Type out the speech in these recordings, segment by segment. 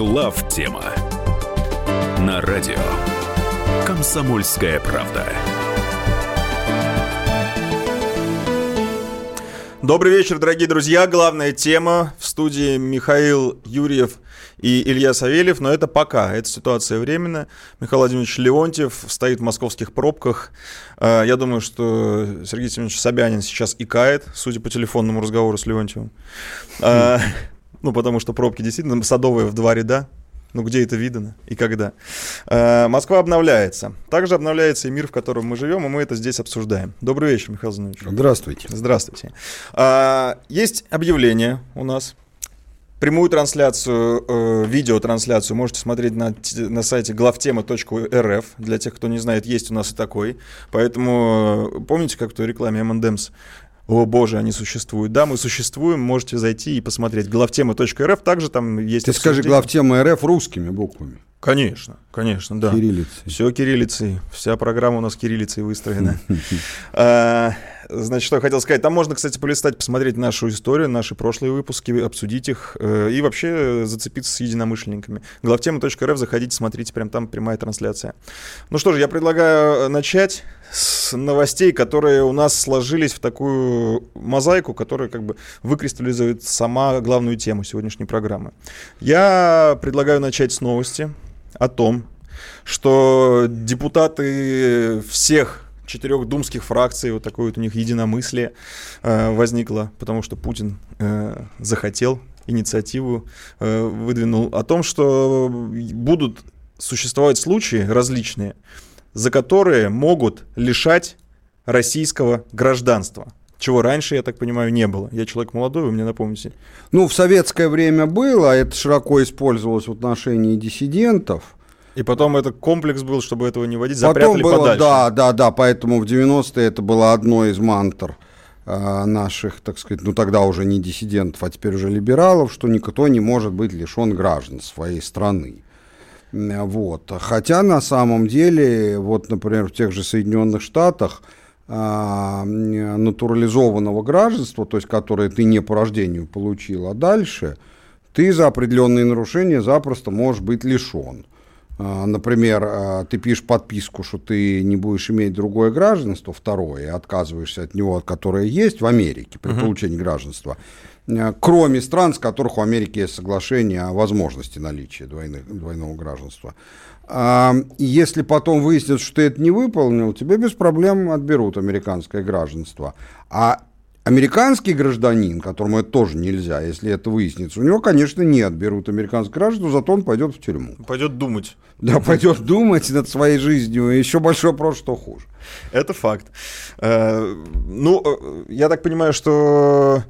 Глав тема на радио Комсомольская правда. Добрый вечер, дорогие друзья. Главная тема в студии Михаил Юрьев и Илья Савельев, но это пока, это ситуация временная. Михаил Владимирович Леонтьев стоит в московских пробках. Э, я думаю, что Сергей Семенович Собянин сейчас икает, судя по телефонному разговору с Леонтьевым. Э, ну, потому что пробки действительно садовые в два ряда. Ну, где это видано и когда? Э, Москва обновляется. Также обновляется и мир, в котором мы живем, и мы это здесь обсуждаем. Добрый вечер, Михаил Зинович. Здравствуйте. Здравствуйте. А, есть объявление у нас. Прямую трансляцию, э, видеотрансляцию можете смотреть на, на сайте главтема.рф. Для тех, кто не знает, есть у нас и такой. Поэтому э, помните, как в той рекламе M&M's о боже, они существуют. Да, мы существуем, можете зайти и посмотреть. Главтема.рф, также там есть... Ты скажи главтема РФ русскими буквами. Конечно, конечно, да. Кириллицей. Все кириллицей. Вся программа у нас кириллицей выстроена. Значит, что я хотел сказать. Там можно, кстати, полистать, посмотреть нашу историю, наши прошлые выпуски, обсудить их э, и вообще зацепиться с единомышленниками. Главтема.рф, заходите, смотрите, прям там прямая трансляция. Ну что же, я предлагаю начать с новостей, которые у нас сложились в такую мозаику, которая как бы выкристаллизует сама главную тему сегодняшней программы. Я предлагаю начать с новости о том, что депутаты всех четырех думских фракций, вот такое вот у них единомыслие э, возникло, потому что Путин э, захотел инициативу, э, выдвинул о том, что будут существовать случаи различные, за которые могут лишать российского гражданства. Чего раньше, я так понимаю, не было. Я человек молодой, вы мне напомните. Ну, в советское время было, это широко использовалось в отношении диссидентов. И потом этот комплекс был, чтобы этого не водить, запрятали потом было, подальше. Да, да, да, поэтому в 90-е это было одно из мантр э, наших, так сказать, ну тогда уже не диссидентов, а теперь уже либералов, что никто не может быть лишен граждан своей страны. Вот. Хотя на самом деле, вот, например, в тех же Соединенных Штатах а, натурализованного гражданства, то есть которое ты не по рождению получил, а дальше ты за определенные нарушения запросто можешь быть лишен. А, например, а, ты пишешь подписку, что ты не будешь иметь другое гражданство, второе, и отказываешься от него, которое есть в Америке при uh-huh. получении гражданства. Э, кроме стран, с которых у Америки есть соглашение о возможности наличия двойных, двойного гражданства. А, если потом выяснится, что ты это не выполнил, тебе без проблем отберут американское гражданство. А американский гражданин, которому это тоже нельзя, если это выяснится, у него, конечно, не отберут американское гражданство, зато он пойдет в тюрьму. Пойдет думать. Да, пойдет думать над своей жизнью. И еще большой вопрос, что хуже. Это факт. Э, ну, э, я так понимаю, что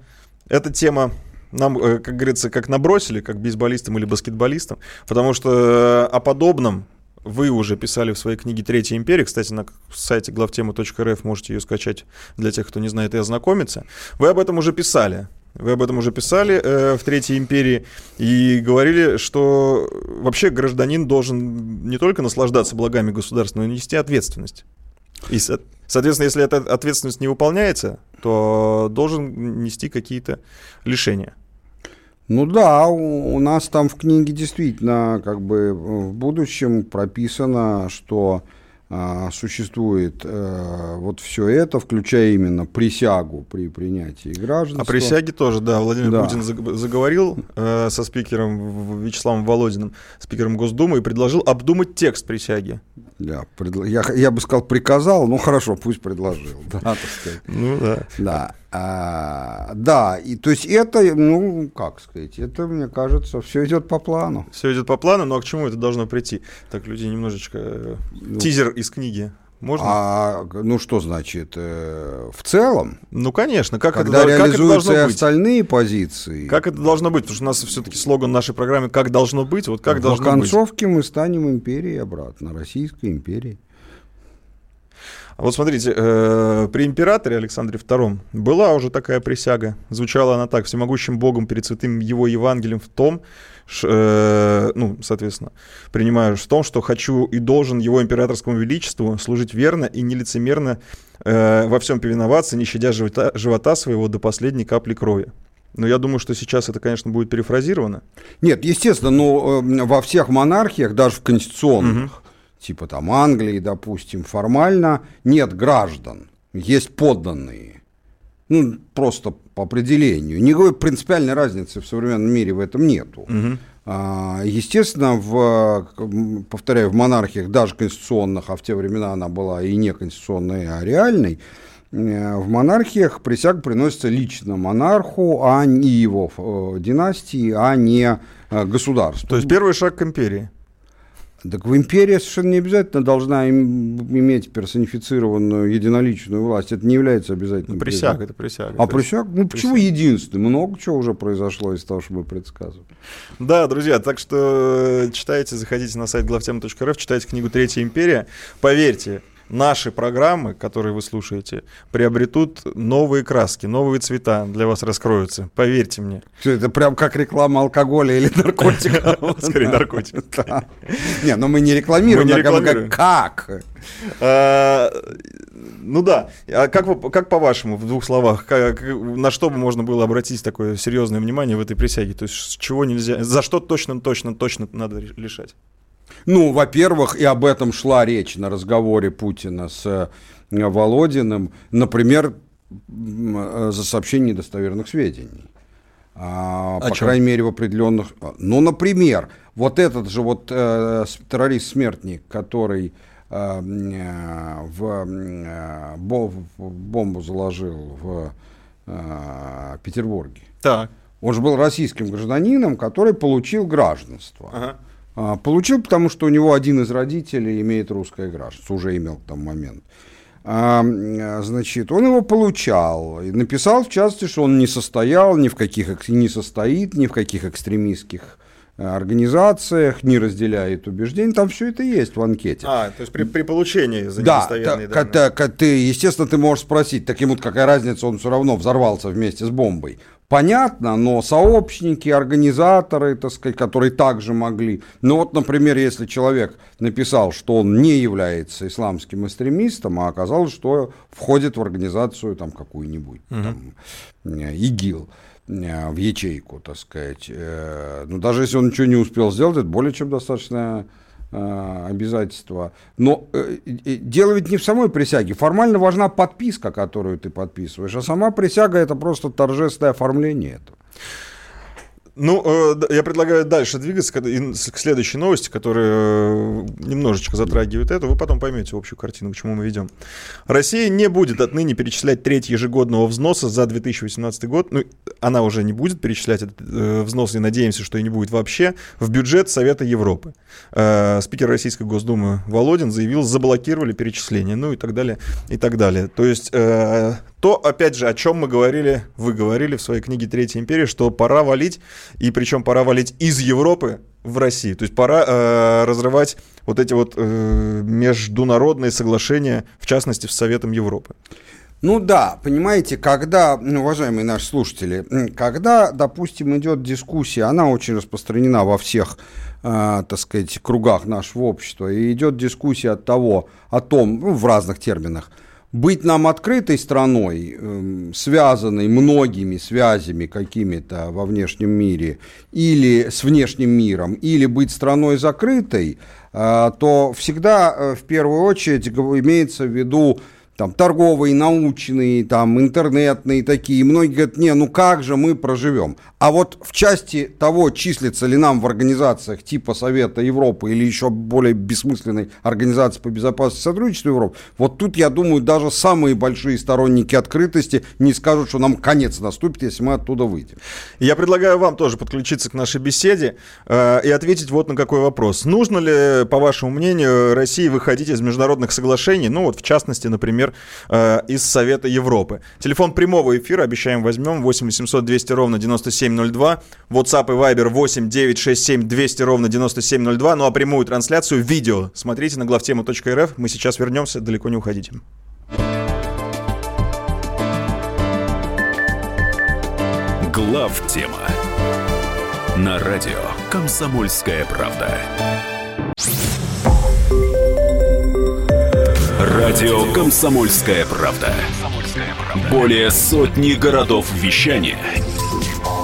эта тема нам, э, как говорится, как набросили, как бейсболистам или баскетболистам, потому что о подобном вы уже писали в своей книге «Третья империя». Кстати, на сайте главтема.рф можете ее скачать для тех, кто не знает и ознакомиться. Вы об этом уже писали. Вы об этом уже писали э, в Третьей империи и говорили, что вообще гражданин должен не только наслаждаться благами государства, но и нести ответственность. И, соответственно, если эта ответственность не выполняется, то должен нести какие-то лишения. Ну да, у, у нас там в книге действительно как бы в будущем прописано, что а, существует а, вот все это, включая именно присягу при принятии гражданства. А присяги тоже, да, Владимир да. Путин заговорил э, со спикером Вячеславом Володиным, спикером Госдумы, и предложил обдумать текст присяги. Да, предл... я, я бы сказал, приказал, ну хорошо, пусть предложил. Да, так сказать. Ну да. Да. А, да, и то есть это, ну, как сказать, это, мне кажется, все идет по плану. Все идет по плану, но к чему это должно прийти? Так, люди немножечко э, ну, тизер из книги. Можно? А ну что значит э, в целом? Ну конечно, как когда это, реализуются как это и остальные позиции. Как это должно быть? Потому что у нас все-таки слоган нашей программы "Как должно быть". Вот как в должно быть. В концовке мы станем империей обратно, Российской империей. Вот смотрите, э, при императоре Александре II была уже такая присяга. Звучала она так: всемогущим Богом перед святым его Евангелием в том, ш, э, ну, соответственно, принимаю в том, что хочу и должен его императорскому величеству служить верно и нелицемерно э, во всем повиноваться, не щадя живота, живота своего до последней капли крови. Но я думаю, что сейчас это, конечно, будет перефразировано. Нет, естественно, но э, во всех монархиях, даже в конституционных, угу. Типа там Англии, допустим, формально нет граждан, есть подданные. Ну, просто по определению. Никакой принципиальной разницы в современном мире в этом нету. Угу. Естественно, в, повторяю, в монархиях, даже конституционных, а в те времена она была и не конституционной, а реальной, э, в монархиях присяга приносится лично монарху, а не его э, династии, а не э, государству. То есть первый шаг к империи. Так в империи совершенно не обязательно должна иметь персонифицированную единоличную власть. Это не является обязательным. Ну, присяга, это присяга. А присяга? Ну, почему единственный? Много чего уже произошло из того, что мы предсказывали. Да, друзья, так что читайте, заходите на сайт главтема.рф, читайте книгу «Третья империя». Поверьте, наши программы, которые вы слушаете, приобретут новые краски, новые цвета для вас раскроются. Поверьте мне. Все, это прям как реклама алкоголя или наркотиков. Скорее наркотик. Не, но мы не рекламируем. Мы не рекламируем. Как? А, ну да. А как, как по-вашему, в двух словах, как, на что бы можно было обратить такое серьезное внимание в этой присяге? То есть, чего нельзя, за что точно, точно, точно надо лишать? Ну, во-первых, и об этом шла речь на разговоре Путина с э, Володиным, например, э, за сообщение недостоверных сведений. А, по чем? крайней мере, в определенных... Ну, например, вот этот же вот э, террорист-смертник, который э, э в, э, бомбу заложил в э, Петербурге. Так. Он же был российским гражданином, который получил гражданство. Ага. А, получил, потому что у него один из родителей имеет русское гражданство, уже имел к тому момент. А, значит, он его получал и написал, в частности, что он не состоял ни в каких, не состоит ни в каких экстремистских э, организациях, не разделяет убеждений, там все это есть в анкете. А, то есть при, при получении за да, недостоверные та, данные. ты, естественно, ты можешь спросить, так ему какая разница, он все равно взорвался вместе с бомбой понятно, но сообщники, организаторы, так сказать, которые также могли. Ну вот, например, если человек написал, что он не является исламским экстремистом, а оказалось, что входит в организацию там какую-нибудь, угу. там, э, ИГИЛ э, в ячейку, так сказать. Э, ну, даже если он ничего не успел сделать, это более чем достаточно обязательства. Но э, дело ведь не в самой присяге. Формально важна подписка, которую ты подписываешь, а сама присяга это просто торжественное оформление этого. Ну, э, я предлагаю дальше двигаться к следующей новости, которая немножечко затрагивает это. Вы потом поймете общую картину, к чему мы ведем. Россия не будет отныне перечислять треть ежегодного взноса за 2018 год. Ну, она уже не будет перечислять этот взнос, и надеемся, что и не будет вообще, в бюджет Совета Европы. Э, спикер Российской Госдумы Володин заявил, заблокировали перечисления, ну и так далее, и так далее. То есть э, то, опять же, о чем мы говорили, вы говорили в своей книге «Третья империя», что пора валить, и причем пора валить из Европы в Россию. То есть пора э, разрывать вот эти вот э, международные соглашения, в частности, с Советом Европы. Ну да, понимаете, когда, ну, уважаемые наши слушатели, когда, допустим, идет дискуссия, она очень распространена во всех э, так сказать, кругах нашего общества. И идет дискуссия от того, о том, ну, в разных терминах, быть нам открытой страной, э, связанной многими связями какими-то во внешнем мире, или с внешним миром, или быть страной закрытой, э, то всегда э, в первую очередь имеется в виду там торговые, научные, там интернетные такие. Многие говорят, не, ну как же мы проживем? А вот в части того, числится ли нам в организациях типа Совета Европы или еще более бессмысленной организации по безопасности и сотрудничеству Европы, вот тут, я думаю, даже самые большие сторонники открытости не скажут, что нам конец наступит, если мы оттуда выйдем. Я предлагаю вам тоже подключиться к нашей беседе э, и ответить вот на какой вопрос. Нужно ли, по вашему мнению, России выходить из международных соглашений, ну вот в частности, например, э, из Совета Европы? Телефон прямого эфира, обещаем, возьмем, 8 800 200 ровно 97 9702. WhatsApp и Viber 8 967 200 ровно 9702. Ну а прямую трансляцию видео смотрите на главтему.рф. Мы сейчас вернемся, далеко не уходите. Глав тема на радио Комсомольская правда. Радио Комсомольская правда. Более сотни городов вещания –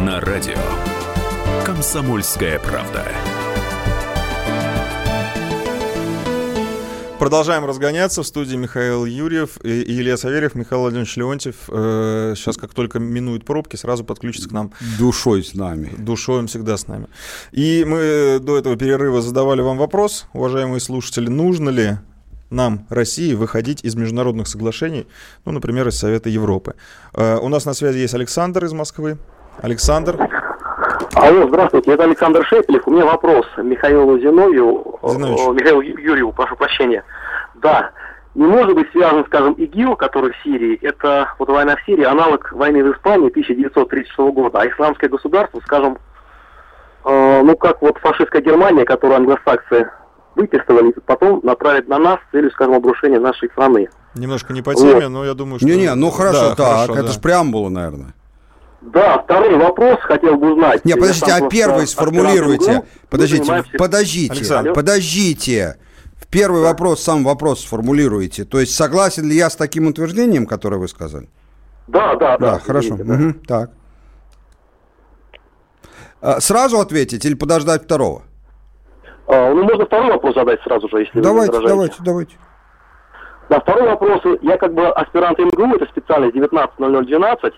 на радио Комсомольская правда. Продолжаем разгоняться. В студии Михаил Юрьев и Илья Саверьев, Михаил Владимирович Леонтьев. Э, сейчас, как только минуют пробки, сразу подключится к нам. Душой с нами. Душой он всегда с нами. И мы до этого перерыва задавали вам вопрос, уважаемые слушатели, нужно ли нам, России, выходить из международных соглашений, ну, например, из Совета Европы. Э, у нас на связи есть Александр из Москвы. Александр. Алло, здравствуйте, это Александр Шепелев. У меня вопрос Михаилу Зиновью, Зинович. Михаилу Юрьеву, прошу прощения. Да, не может быть связан, скажем, ИГИЛ, который в Сирии, это вот война в Сирии, аналог войны в Испании 1936 года, а исламское государство, скажем, э, ну как вот фашистская Германия, которую англосаксы выписывали, потом направить на нас с целью, скажем, обрушения нашей страны. Немножко не по теме, вот. но я думаю, что... Не-не, ну хорошо, да, так, хорошо, это да. же преамбула, наверное. Да, второй вопрос хотел бы узнать. Не, подождите, а первый сформулируйте. Подождите, подождите, Александр. подождите. Первый вопрос, сам вопрос сформулируйте. То есть согласен ли я с таким утверждением, которое вы сказали? Да, да, да. Да, хорошо. да. Угу, так. А, сразу ответить или подождать второго? А, ну, можно второй вопрос задать сразу же, если давайте, вы Давайте, давайте, Да, второй вопрос. Я как бы аспирант МГУ, это специальность 19.0012.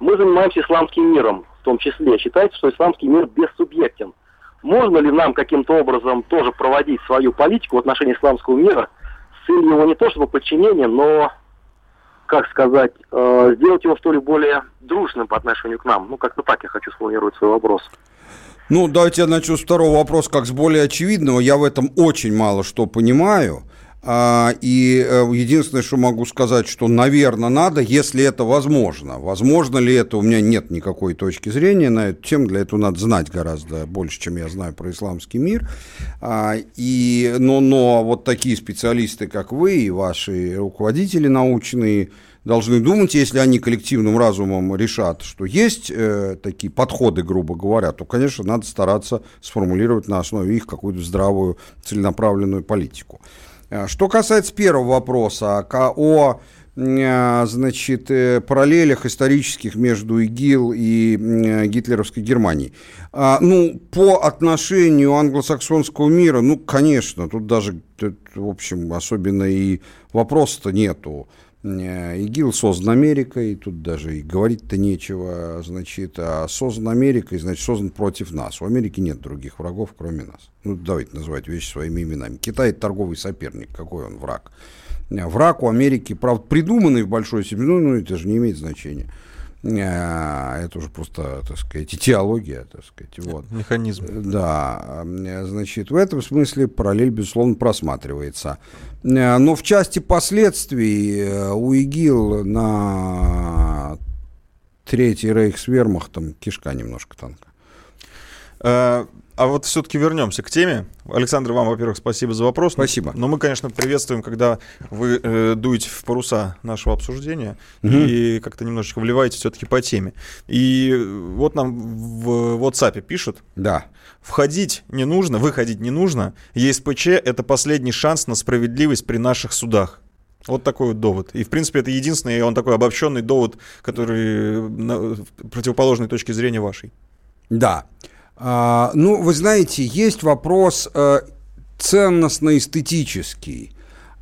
Мы занимаемся исламским миром в том числе. Считается, что исламский мир бессубъектен. Можно ли нам каким-то образом тоже проводить свою политику в отношении исламского мира с целью его не то чтобы подчинения, но, как сказать, э, сделать его что ли более дружным по отношению к нам? Ну, как-то так я хочу сформулировать свой вопрос. Ну, давайте я начну с второго вопроса, как с более очевидного. Я в этом очень мало что понимаю. А, и э, единственное, что могу сказать, что, наверное, надо, если это возможно. Возможно ли это? У меня нет никакой точки зрения на эту тему. Для этого надо знать гораздо больше, чем я знаю про исламский мир. А, и, но, но вот такие специалисты, как вы и ваши руководители научные, должны думать, если они коллективным разумом решат, что есть э, такие подходы, грубо говоря, то, конечно, надо стараться сформулировать на основе их какую-то здравую целенаправленную политику. Э, что касается первого вопроса о э, значит, э, параллелях исторических между ИГИЛ и гитлеровской Германией. А, ну, по отношению англосаксонского мира, ну, конечно, тут даже, в общем, особенно и вопроса-то нету. Э, ИГИЛ создан Америкой, тут даже и говорить-то нечего, значит, а создан Америкой, значит, создан против нас. У Америки нет других врагов, кроме нас. Ну, давайте называть вещи своими именами. Китай – торговый соперник, какой он враг? Э, враг у Америки, правда, придуманный в большой семье, ну, ну, это же не имеет значения. Э, это уже просто, так сказать, теология, так сказать. Вот. Механизм. Да, значит, в этом смысле параллель, безусловно, просматривается. Э, но в части последствий э, у ИГИЛ на Третий рейх с вермахтом кишка немножко танка. А вот все-таки вернемся к теме. Александр, вам, во-первых, спасибо за вопрос. Спасибо. Но мы, конечно, приветствуем, когда вы э, дуете в паруса нашего обсуждения угу. и как-то немножечко вливаете все-таки по теме. И вот нам в WhatsApp пишут. Да. Входить не нужно, выходить не нужно. ЕСПЧ — это последний шанс на справедливость при наших судах. Вот такой вот довод. И, в принципе, это единственный, он такой обобщенный довод, который на противоположной точки зрения вашей. Да. А, ну, вы знаете, есть вопрос э, ценностно-эстетический.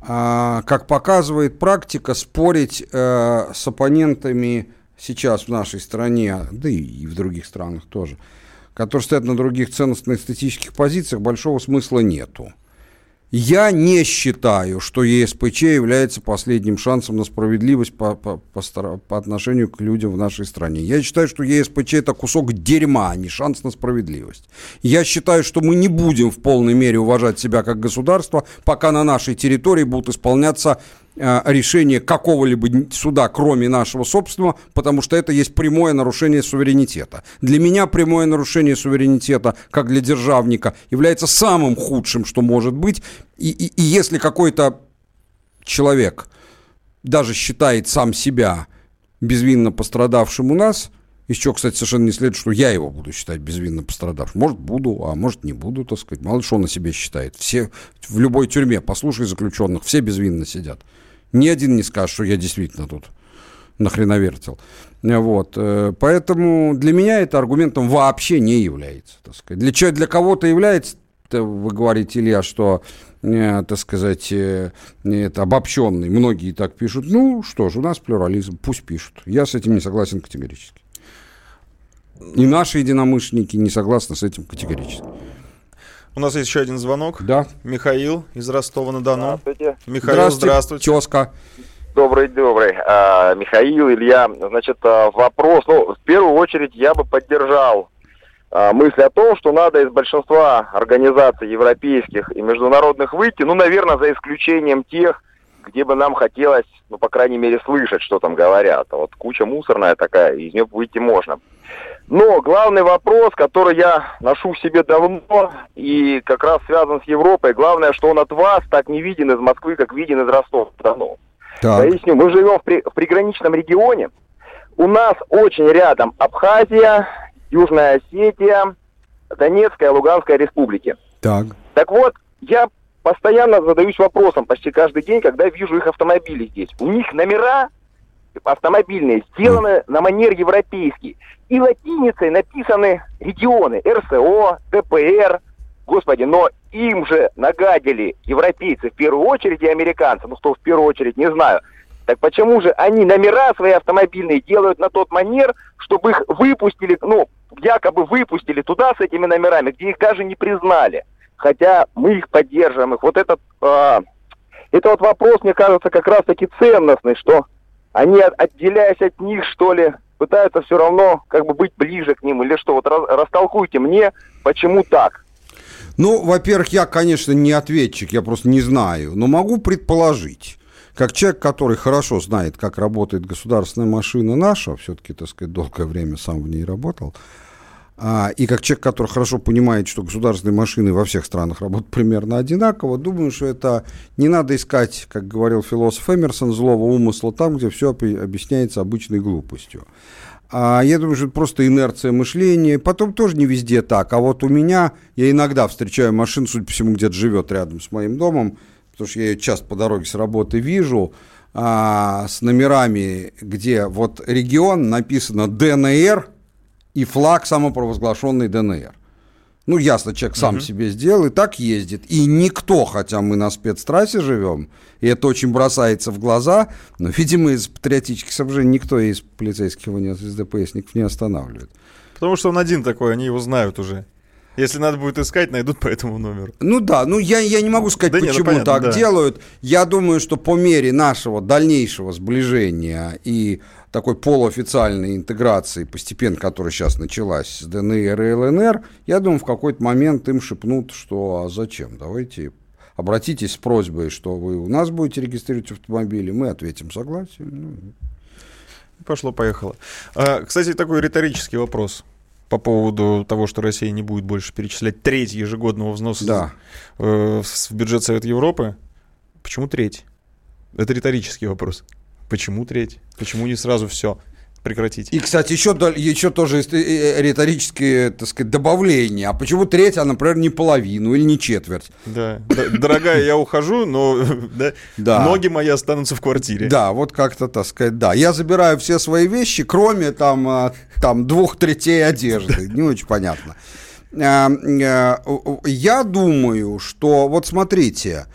А, как показывает практика, спорить э, с оппонентами сейчас в нашей стране, да и в других странах тоже, которые стоят на других ценностно-эстетических позициях, большого смысла нету. Я не считаю, что ЕСПЧ является последним шансом на справедливость по, по, по, по отношению к людям в нашей стране. Я считаю, что ЕСПЧ это кусок дерьма, а не шанс на справедливость. Я считаю, что мы не будем в полной мере уважать себя как государство, пока на нашей территории будут исполняться э, решения какого-либо суда, кроме нашего собственного, потому что это есть прямое нарушение суверенитета. Для меня прямое нарушение суверенитета, как для державника, является самым худшим, что может быть. И, и, и если какой-то человек даже считает сам себя безвинно пострадавшим у нас, чего, кстати, совершенно не следует, что я его буду считать безвинно пострадавшим. Может, буду, а может, не буду, так сказать. Мало ли что он о себе считает. Все в любой тюрьме, послушай заключенных, все безвинно сидят. Ни один не скажет, что я действительно тут нахреновертел. Вот. Э, поэтому для меня это аргументом вообще не является. Так сказать. Для, для кого-то является, вы говорите, Илья, что э, так сказать, э, это обобщенный. Многие так пишут. Ну, что ж, у нас плюрализм, пусть пишут. Я с этим не согласен категорически. И наши единомышленники не согласны с этим категорически. У нас есть еще один звонок. Да. Михаил из Ростова-на-Дону. Здравствуйте. Михаил, здравствуйте. здравствуйте. Тезка. Добрый, добрый. А, Михаил, Илья. Значит, а, вопрос. Ну, в первую очередь я бы поддержал а, мысль о том, что надо из большинства организаций европейских и международных выйти, ну, наверное, за исключением тех, где бы нам хотелось, ну, по крайней мере, слышать, что там говорят. А вот куча мусорная такая, из нее выйти можно. Но главный вопрос, который я ношу в себе давно и как раз связан с Европой, главное, что он от вас так не виден из Москвы, как виден из Ростова-на-Дону. Поясню, мы живем в, при, в приграничном регионе. У нас очень рядом Абхазия, Южная Осетия, Донецкая, Луганская республики. Так. Так вот, я постоянно задаюсь вопросом почти каждый день, когда вижу их автомобили здесь. У них номера автомобильные сделаны на манер европейский. И латиницей написаны регионы РСО, ДПР. Господи, но им же нагадили европейцы в первую очередь и американцы. Ну, кто в первую очередь, не знаю. Так почему же они номера свои автомобильные делают на тот манер, чтобы их выпустили, ну, якобы выпустили туда с этими номерами, где их даже не признали. Хотя мы их поддерживаем. Их. Вот этот, э, это вот вопрос, мне кажется, как раз-таки ценностный, что они, отделяясь от них, что ли, пытаются все равно как бы быть ближе к ним. Или что, вот растолкуйте мне, почему так. Ну, во-первых, я, конечно, не ответчик, я просто не знаю, но могу предположить. Как человек, который хорошо знает, как работает государственная машина наша, все-таки, так сказать, долгое время сам в ней работал, а, и как человек, который хорошо понимает, что государственные машины во всех странах работают примерно одинаково, думаю, что это не надо искать, как говорил философ Эмерсон, злого умысла там, где все объясняется обычной глупостью. А я думаю, что это просто инерция мышления. Потом тоже не везде так. А вот у меня, я иногда встречаю машину, судя по всему, где-то живет рядом с моим домом, потому что я ее часто по дороге с работы вижу, а, с номерами, где вот регион написано ДНР, и флаг самопровозглашенный ДНР. Ну, ясно, человек сам uh-huh. себе сделал и так ездит. И никто, хотя мы на спецтрассе живем, и это очень бросается в глаза, но, видимо, из патриотических соображений никто из полицейских его, не, из ДПСников не останавливает. Потому что он один такой, они его знают уже. Если надо будет искать, найдут по этому номеру. Ну да, ну я, я не могу сказать, да почему не, ну, понятно, так да. делают. Я думаю, что по мере нашего дальнейшего сближения и такой полуофициальной интеграции, постепенно, которая сейчас началась с ДНР и ЛНР, я думаю, в какой-то момент им шепнут, что а зачем, давайте обратитесь с просьбой, что вы у нас будете регистрировать автомобили, мы ответим согласие. Ну. Пошло-поехало. А, кстати, такой риторический вопрос по поводу того, что Россия не будет больше перечислять треть ежегодного взноса да. в бюджет Совета Европы. Почему треть? Это риторический вопрос. Почему треть? Почему не сразу все? прекратить. И, кстати, еще, еще тоже э, э, риторические, так сказать, добавления. А почему треть, а, например, не половину или не четверть? Да. Дорогая, я ухожу, но да, да. ноги мои останутся в квартире. Да, вот как-то, так сказать, да. Я забираю все свои вещи, кроме там, а, там двух третей одежды. Не очень понятно. А, я думаю, что, вот смотрите,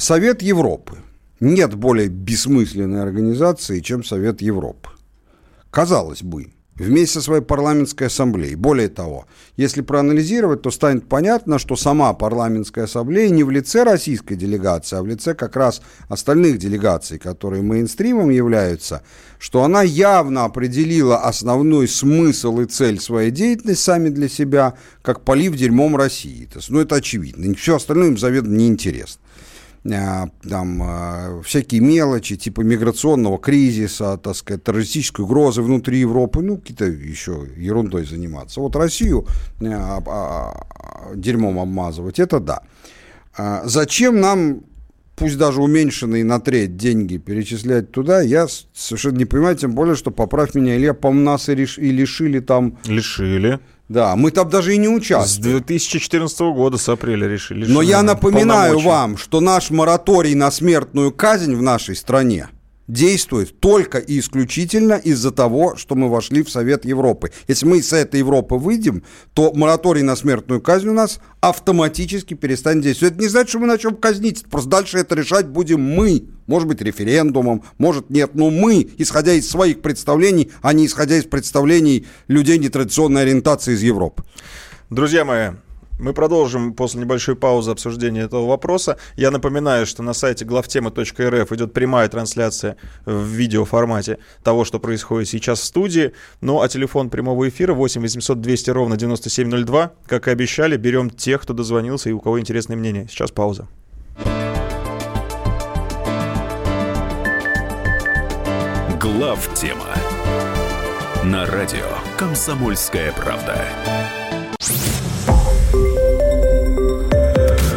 Совет Европы – нет более бессмысленной организации, чем Совет Европы. Казалось бы, вместе со своей парламентской ассамблеей. Более того, если проанализировать, то станет понятно, что сама парламентская ассамблея не в лице российской делегации, а в лице как раз остальных делегаций, которые мейнстримом являются, что она явно определила основной смысл и цель своей деятельности сами для себя, как полив дерьмом России. Ну, это очевидно. Все остальное им заведомо неинтересно. Э, там э, всякие мелочи, типа миграционного кризиса, так сказать, террористической угрозы внутри Европы, ну, какие-то еще ерундой заниматься. Вот Россию дерьмом обмазывать, это да. А зачем нам пусть даже уменьшенные на треть деньги перечислять туда, я совершенно не понимаю, тем более, что, поправь меня, Илья, по нас и лишили там... Лишили. Да, мы там даже и не участвовали. С 2014 года, с апреля решили. Но я напоминаю вам, что наш мораторий на смертную казнь в нашей стране действует только и исключительно из-за того, что мы вошли в Совет Европы. Если мы из этой Европы выйдем, то мораторий на смертную казнь у нас автоматически перестанет действовать. Это не значит, что мы начнем казнить, просто дальше это решать будем мы. Может быть, референдумом, может нет, но мы, исходя из своих представлений, а не исходя из представлений людей нетрадиционной ориентации из Европы. Друзья мои, мы продолжим после небольшой паузы обсуждения этого вопроса. Я напоминаю, что на сайте главтема.рф идет прямая трансляция в видеоформате того, что происходит сейчас в студии. Ну а телефон прямого эфира 8 800 200 ровно 9702. Как и обещали, берем тех, кто дозвонился и у кого интересное мнение. Сейчас пауза. Главтема на радио «Комсомольская правда».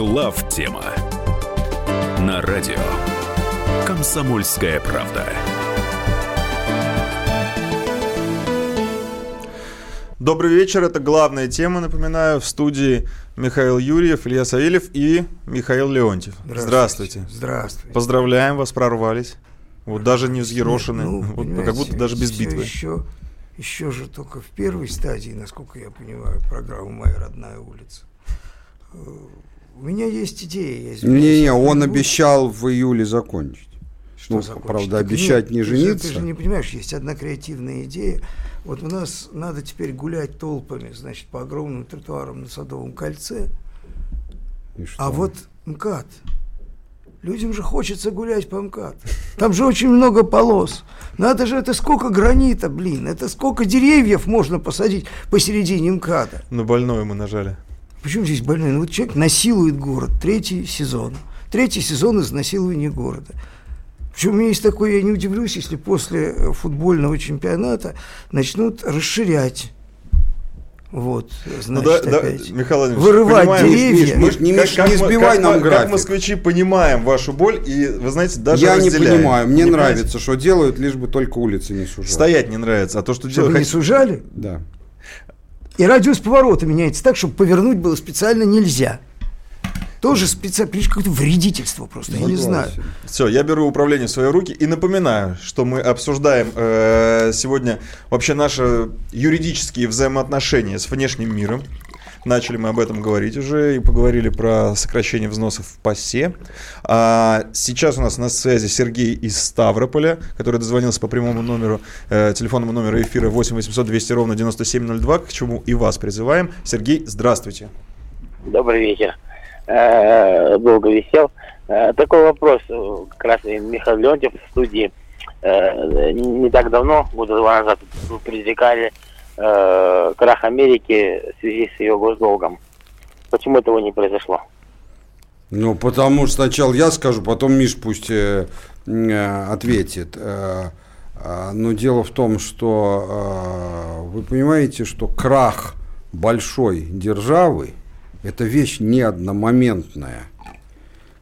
Глав тема на радио Комсомольская правда. Добрый вечер, это главная тема, напоминаю, в студии Михаил Юрьев, Илья Савельев и Михаил Леонтьев. Здравствуйте. Здравствуйте. Здравствуйте. Поздравляем вас, прорвались. Вот даже не взъерошены, ну, вот, как будто даже без битвы. Еще, еще же только в первой стадии, насколько я понимаю, программы «Моя родная улица» у меня есть идея. Не-не, он обещал в июле закончить. Что ну, закончить? Правда, так обещать нет, не жениться. Ты же не понимаешь, есть одна креативная идея. Вот у нас надо теперь гулять толпами, значит, по огромным тротуарам на Садовом кольце. А вот МКАД. Людям же хочется гулять по МКАД. Там же очень много полос. Надо же, это сколько гранита, блин. Это сколько деревьев можно посадить посередине МКАДа. На больное мы нажали. Почему здесь больной? Ну, вот человек насилует город. Третий сезон. Третий сезон изнасилования города. Причем у меня есть такое, я не удивлюсь, если после футбольного чемпионата начнут расширять вот, значит, ну, да, опять. Да, Михаил Владимирович, вырывать понимаем, деревья. Мы, не, как, как, не сбивай как, нам как, график. Как москвичи понимаем вашу боль, и вы знаете, даже Я разделяем. не понимаю, мне не нравится, понимаете? что делают, лишь бы только улицы не сужали. Стоять не нравится, а то, что Чтобы делают... не сужали? Да. И радиус поворота меняется так, чтобы повернуть было специально нельзя. Тоже специально, какое-то вредительство просто, я не знаю. Все, я беру управление в свои руки и напоминаю, что мы обсуждаем э, сегодня вообще наши юридические взаимоотношения с внешним миром. Начали мы об этом говорить уже и поговорили про сокращение взносов в ПАСЕ. А сейчас у нас на связи Сергей из Ставрополя, который дозвонился по прямому номеру, э, телефонному номеру эфира 8 800 200 ровно 9702, к чему и вас призываем. Сергей, здравствуйте. Добрый вечер. Э, долго висел. Э, такой вопрос, э, как раз Михаил Леонтьев в студии. Не так давно, года два назад, предрекали э, крах Америки в связи с ее госдолгом. Почему этого не произошло? Ну, потому что сначала я скажу, потом Миш пусть э, э, ответит. Э, э, но дело в том, что э, вы понимаете, что крах большой державы – это вещь не одномоментная.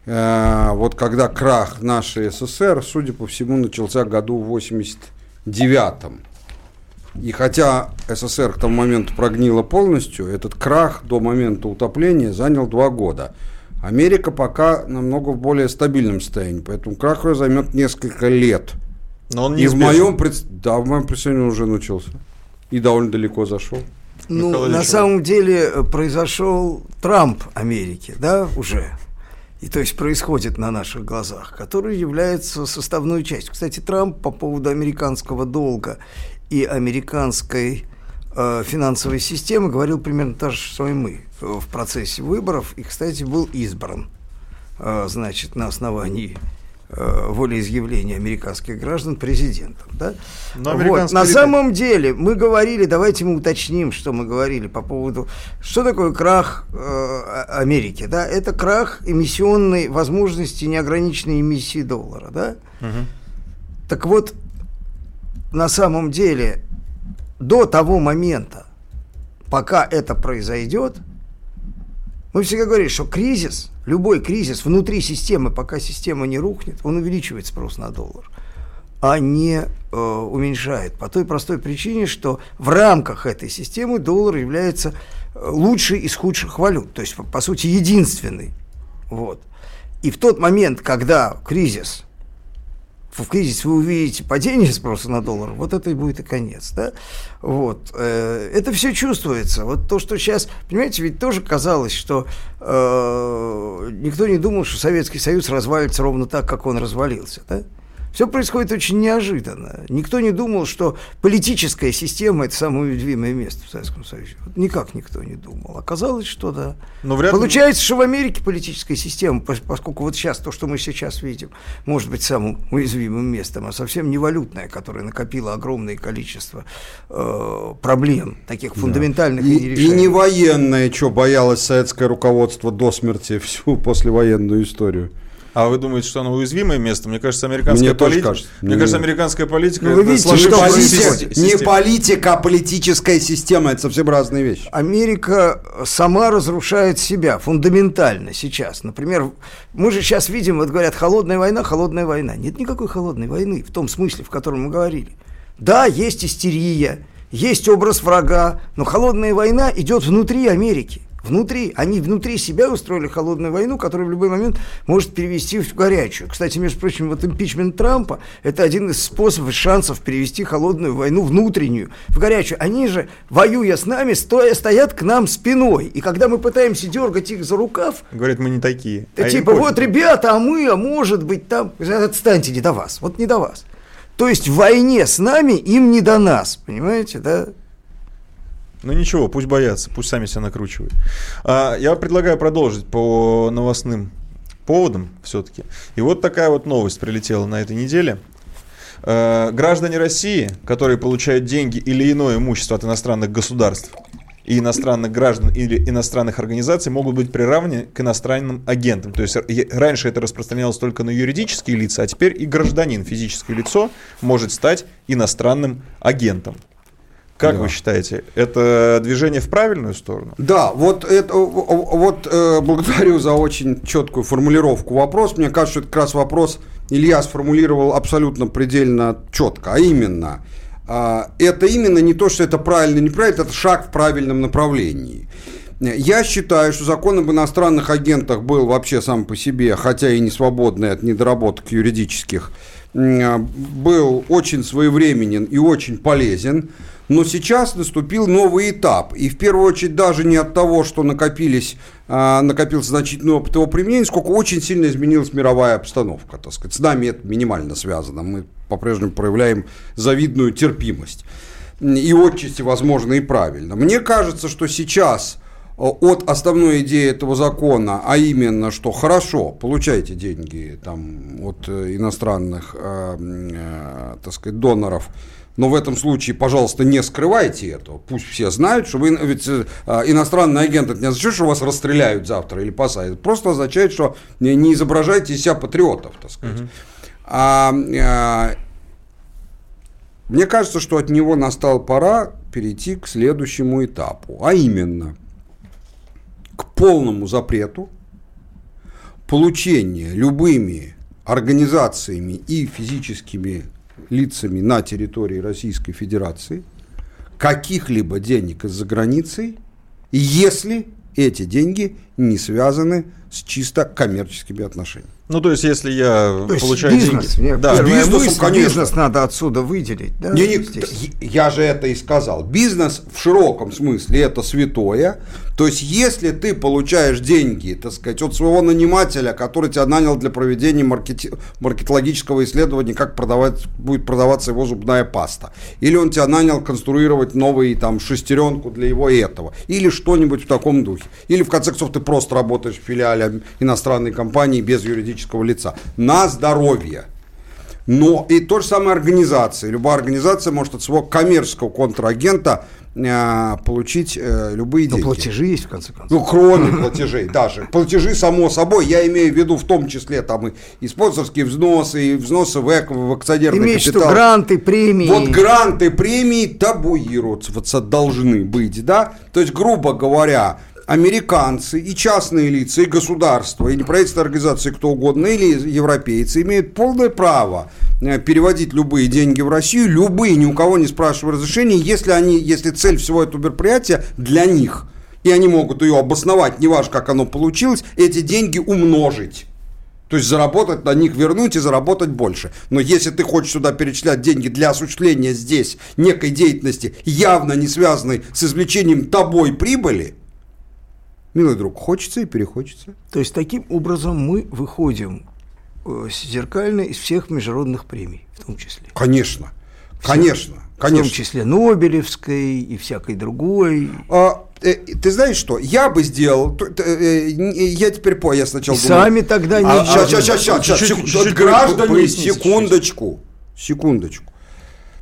Э, вот когда крах нашей СССР, судя по всему, начался году в 89-м. И хотя СССР к тому моменту прогнила полностью, этот крах до момента утопления занял два года. Америка пока намного в более стабильном состоянии, поэтому крах ее займет несколько лет. Но он не И в моем, пред... да, в моем представлении уже начался. И довольно далеко зашел. Ну, на самом деле э, произошел Трамп Америки, да, уже. И то есть происходит на наших глазах, который является составной частью. Кстати, Трамп по поводу американского долга и американской э, финансовой системы говорил примерно то же, что и мы в процессе выборов. И, кстати, был избран, э, значит, на основании э, волеизъявления американских граждан президентом. Да? вот. На самом деле мы говорили, давайте мы уточним, что мы говорили по поводу, что такое крах э, Америки. Да? Это крах эмиссионной возможности неограниченной эмиссии доллара. Да? Угу. Так вот, на самом деле, до того момента, пока это произойдет, мы всегда говорим, что кризис, любой кризис внутри системы, пока система не рухнет, он увеличивает спрос на доллар, а не э, уменьшает. По той простой причине, что в рамках этой системы доллар является э, лучшей из худших валют, то есть, по, по сути, единственный. Вот. И в тот момент, когда кризис в кризис вы увидите падение спроса на доллар, вот это и будет и конец. Да? Вот. Э, это все чувствуется. Вот то, что сейчас, понимаете, ведь тоже казалось, что э, никто не думал, что Советский Союз развалится ровно так, как он развалился. Да? Все происходит очень неожиданно. Никто не думал, что политическая система – это самое уязвимое место в Советском Союзе. Вот никак никто не думал. Оказалось, что да. Но вряд Получается, что в Америке политическая система, поскольку вот сейчас то, что мы сейчас видим, может быть самым уязвимым местом, а совсем не валютная, которая накопила огромное количество э, проблем, таких да. фундаментальных и, и И не военная, что боялось советское руководство до смерти всю послевоенную историю. А вы думаете, что оно уязвимое место? Мне кажется, американская Мне политика. Кажется. Мне не... кажется, американская политика. Ну, вы видите, что политика, не политика, а политическая система это совсем разные вещи. Америка сама разрушает себя фундаментально сейчас. Например, мы же сейчас видим, вот говорят, холодная война, холодная война. Нет никакой холодной войны в том смысле, в котором мы говорили. Да, есть истерия, есть образ врага, но холодная война идет внутри Америки. Внутри, они внутри себя устроили холодную войну, которая в любой момент может перевести в горячую. Кстати, между прочим, вот импичмент Трампа – это один из способов, шансов перевести холодную войну внутреннюю в горячую. Они же, воюя с нами, стоя, стоят к нам спиной. И когда мы пытаемся дергать их за рукав… Говорят, мы не такие. А типа, вот, ребята, а мы, а может быть там… Отстаньте, не до вас, вот не до вас. То есть в войне с нами им не до нас, понимаете, да? Ну ничего, пусть боятся, пусть сами себя накручивают. А, я предлагаю продолжить по новостным поводам все-таки. И вот такая вот новость прилетела на этой неделе. А, граждане России, которые получают деньги или иное имущество от иностранных государств и иностранных граждан или иностранных организаций могут быть приравнены к иностранным агентам. То есть раньше это распространялось только на юридические лица, а теперь и гражданин, физическое лицо, может стать иностранным агентом. Как да. вы считаете, это движение в правильную сторону? Да, вот это вот э, благодарю за очень четкую формулировку вопрос. Мне кажется, что это как раз вопрос Илья сформулировал абсолютно предельно четко, а именно э, это именно не то, что это правильно, неправильно, это шаг в правильном направлении. Я считаю, что закон об иностранных агентах был вообще сам по себе, хотя и не свободный от недоработок юридических, был очень своевременен и очень полезен. Но сейчас наступил новый этап. И в первую очередь даже не от того, что накопились, а, накопился значительный опыт его применения, сколько очень сильно изменилась мировая обстановка. Так сказать. С нами это минимально связано. Мы по-прежнему проявляем завидную терпимость. И отчасти, возможно, и правильно. Мне кажется, что сейчас от основной идеи этого закона, а именно, что хорошо, получайте деньги там, от э, иностранных э, э, так сказать, доноров, но в этом случае, пожалуйста, не скрывайте этого. Пусть все знают, что вы ведь э, иностранный агент, это не означает, что вас расстреляют завтра или посадят. Это просто означает, что не, не изображайте из себя патриотов, так сказать. Угу. А, а, мне кажется, что от него настала пора перейти к следующему этапу, а именно к полному запрету получения любыми организациями и физическими лицами на территории Российской Федерации каких-либо денег из-за границы, если эти деньги не связаны с чисто коммерческими отношениями. Ну, то есть, если я то получаю бизнес, деньги... Мне да, бизнесом, мысль, конечно. Бизнес надо отсюда выделить. Да, не, не, я же это и сказал. Бизнес в широком смысле это святое. То есть, если ты получаешь деньги, так сказать, от своего нанимателя, который тебя нанял для проведения маркети... маркетологического исследования, как продавать, будет продаваться его зубная паста, или он тебя нанял конструировать новый там шестеренку для его этого, или что-нибудь в таком духе, или в конце концов ты просто работаешь в филиале иностранной компании без юридического лица. На здоровье. Но и то же самое организация. Любая организация может от своего коммерческого контрагента э, получить э, любые Но деньги. платежи есть, в конце концов. Ну, кроме платежей даже. Платежи, само собой, я имею в виду в том числе там и, и спонсорские взносы, и взносы в, эко, в акционерный Имеешь капитал. гранты, премии. Вот гранты, премии табуироваться должны быть, да? То есть, грубо говоря, американцы и частные лица, и государства, и неправительственные организации, кто угодно, или европейцы имеют полное право э, переводить любые деньги в Россию, любые, ни у кого не спрашивая разрешения, если, они, если цель всего этого мероприятия для них, и они могут ее обосновать, неважно, как оно получилось, эти деньги умножить. То есть заработать на них, вернуть и заработать больше. Но если ты хочешь сюда перечислять деньги для осуществления здесь некой деятельности, явно не связанной с извлечением тобой прибыли, милый друг, хочется и перехочется. То есть таким образом мы выходим э, зеркально из всех международных премий, в том числе. Конечно, конечно, конечно. В том числе Нобелевской и всякой другой. А, э, ты знаешь что? Я бы сделал. Э, я теперь по, я сначала и думал. Сами тогда не. А, сейчас, сейчас, сейчас, сейчас, сейчас, граждане, секундочку, секундочку.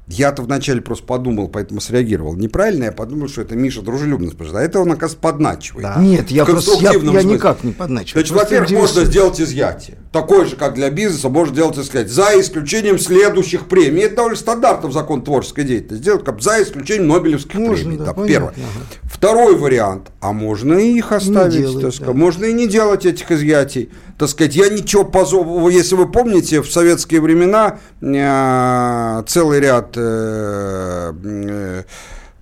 Я-то вначале просто подумал, поэтому среагировал. Неправильно, я подумал, что это Миша дружелюбно спрашивает. А это он, оказывается, подначивает. Да. Нет, я просто я, я никак не подначиваю. Значит, во-первых, можно сделать изъятие. Такое же, как для бизнеса, можно сделать, так сказать, за исключением следующих премий. Это довольно стандартно в закон творческой деятельности. Сделать как за исключением Нобелевских можно, премий. Да, да, первое. Ага. Второй вариант. А можно и их оставить. Делать, так сказать. Да. Можно и не делать этих изъятий. Так сказать, я ничего позову. Если вы помните, в советские времена э, целый ряд э, э,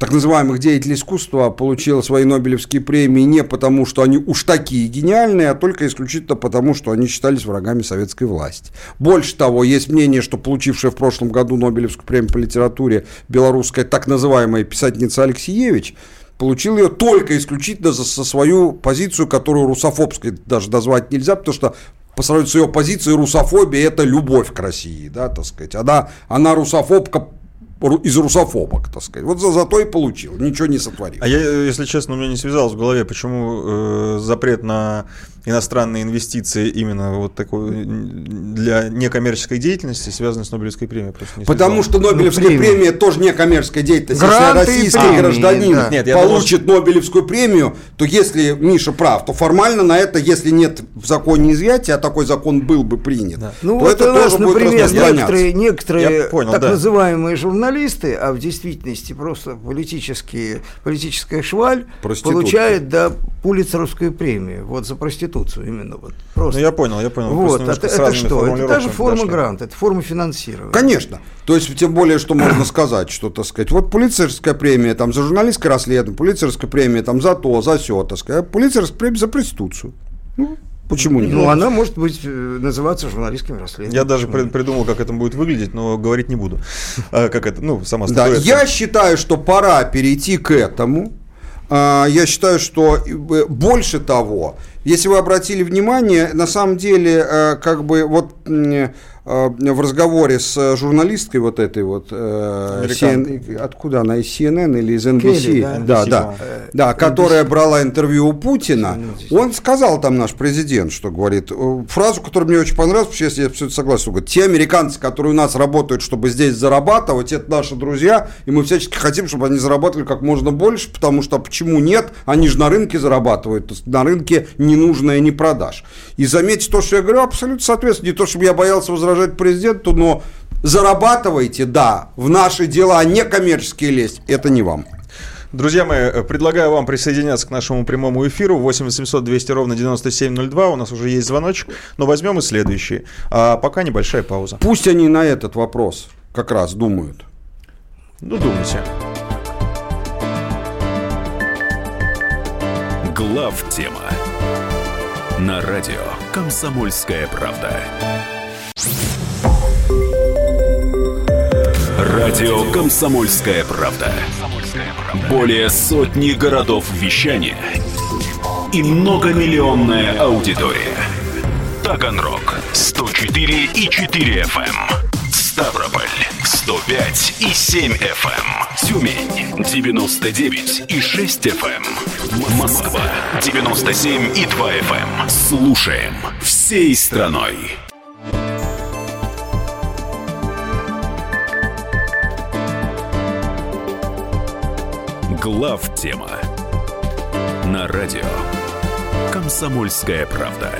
так называемых деятелей искусства получил свои Нобелевские премии не потому, что они уж такие гениальные, а только исключительно потому, что они считались врагами советской власти. Больше того, есть мнение, что получившая в прошлом году Нобелевскую премию по литературе белорусская так называемая писательница Алексеевич получил ее только исключительно за, за свою позицию, которую русофобской даже назвать нельзя, потому что по сравнению с ее позицией русофобия – это любовь к России, да, так сказать. Она, она русофобка из русофобок, так сказать. Вот за, зато и получил, ничего не сотворил. А я, если честно, у меня не связалось в голове, почему э, запрет на иностранные инвестиции именно вот такой для некоммерческой деятельности связаны с Нобелевской премией. Просто не Потому что Нобелевская ну, премия тоже некоммерческая деятельность. Гранты если российский премии, гражданин да. Нет, получит думал, Нобелевскую премию, то если Миша прав, то формально на это, если нет в законе изъятия, а такой закон был бы принят, да. ну, то вот это тоже нас, будет например, некоторые, некоторые понял, так да. называемые журналисты, а в действительности просто политические, политическая шваль получает да, Пулицеровскую премию вот за проституцию именно вот просто. Ну я понял, я понял. Вот, это, это что? Это же форма дошли. гранта, это форма финансирования. Конечно. То есть тем более, что можно сказать, что, так сказать, вот Пулицерская премия там за журналистское расследование, Пулицерская премия там за то, за все, так сказать, Пулицерская премия за проституцию. Ну, Почему нет? Ну, она может быть э, называться журналистским расследованием. Я даже при, придумал, как это будет выглядеть, но говорить не буду. А, как это, ну, сама Да, я считаю, что пора перейти к этому. А, я считаю, что э, больше того, если вы обратили внимание, на самом деле, э, как бы вот Э, в разговоре с журналисткой вот этой вот, э, CN, откуда она, из CNN или из NBC, Келли, да, да, да, да, которая брала интервью у Путина, он сказал там наш президент, что говорит, э, фразу, которая мне очень понравилась, потому что я все согласен, говорит, те американцы, которые у нас работают, чтобы здесь зарабатывать, это наши друзья, и мы всячески хотим, чтобы они зарабатывали как можно больше, потому что почему нет, они же на рынке зарабатывают, на рынке ненужное не продашь. И заметьте то, что я говорю, абсолютно соответственно, не то, чтобы я боялся возражать президенту, но зарабатывайте, да, в наши дела, а не коммерческие лезть, это не вам. Друзья мои, предлагаю вам присоединяться к нашему прямому эфиру 8 800 200 ровно 9702. У нас уже есть звоночек, но возьмем и следующий. А пока небольшая пауза. Пусть они на этот вопрос как раз думают. Ну, думайте. Глав тема на радио «Комсомольская правда». Радио «Комсомольская правда». Более сотни городов вещания и многомиллионная аудитория. Таганрог 104 и 4 FM. Ставрополь 105 и 7 FM. Эм. Тюмень 99 и 6 FM. Эм. Москва 97 и 2 FM. Эм. Слушаем всей страной. Глав тема на радио Комсомольская правда.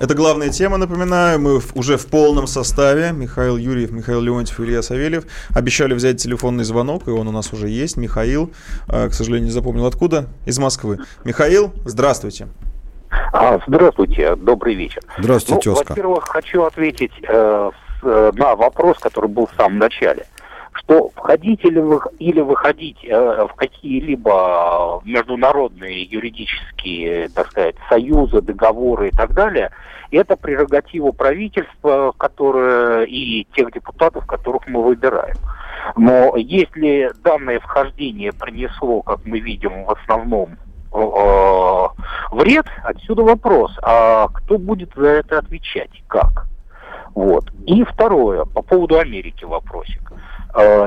Это главная тема, напоминаю. Мы уже в полном составе. Михаил Юрьев, Михаил Леонтьев, Илья Савельев. Обещали взять телефонный звонок, и он у нас уже есть. Михаил, э, к сожалению, не запомнил откуда. Из Москвы. Михаил, здравствуйте. А, здравствуйте, добрый вечер. Здравствуйте, ну, тезка. Во-первых, хочу ответить э, э, на вопрос, который был в самом начале что входить или, вы, или выходить э, в какие-либо международные юридические, так сказать, союзы, договоры и так далее, это прерогатива правительства, которое и тех депутатов, которых мы выбираем. Но если данное вхождение принесло, как мы видим, в основном э, вред, отсюда вопрос, а кто будет за это отвечать, как? Вот. И второе, по поводу Америки вопросик. А,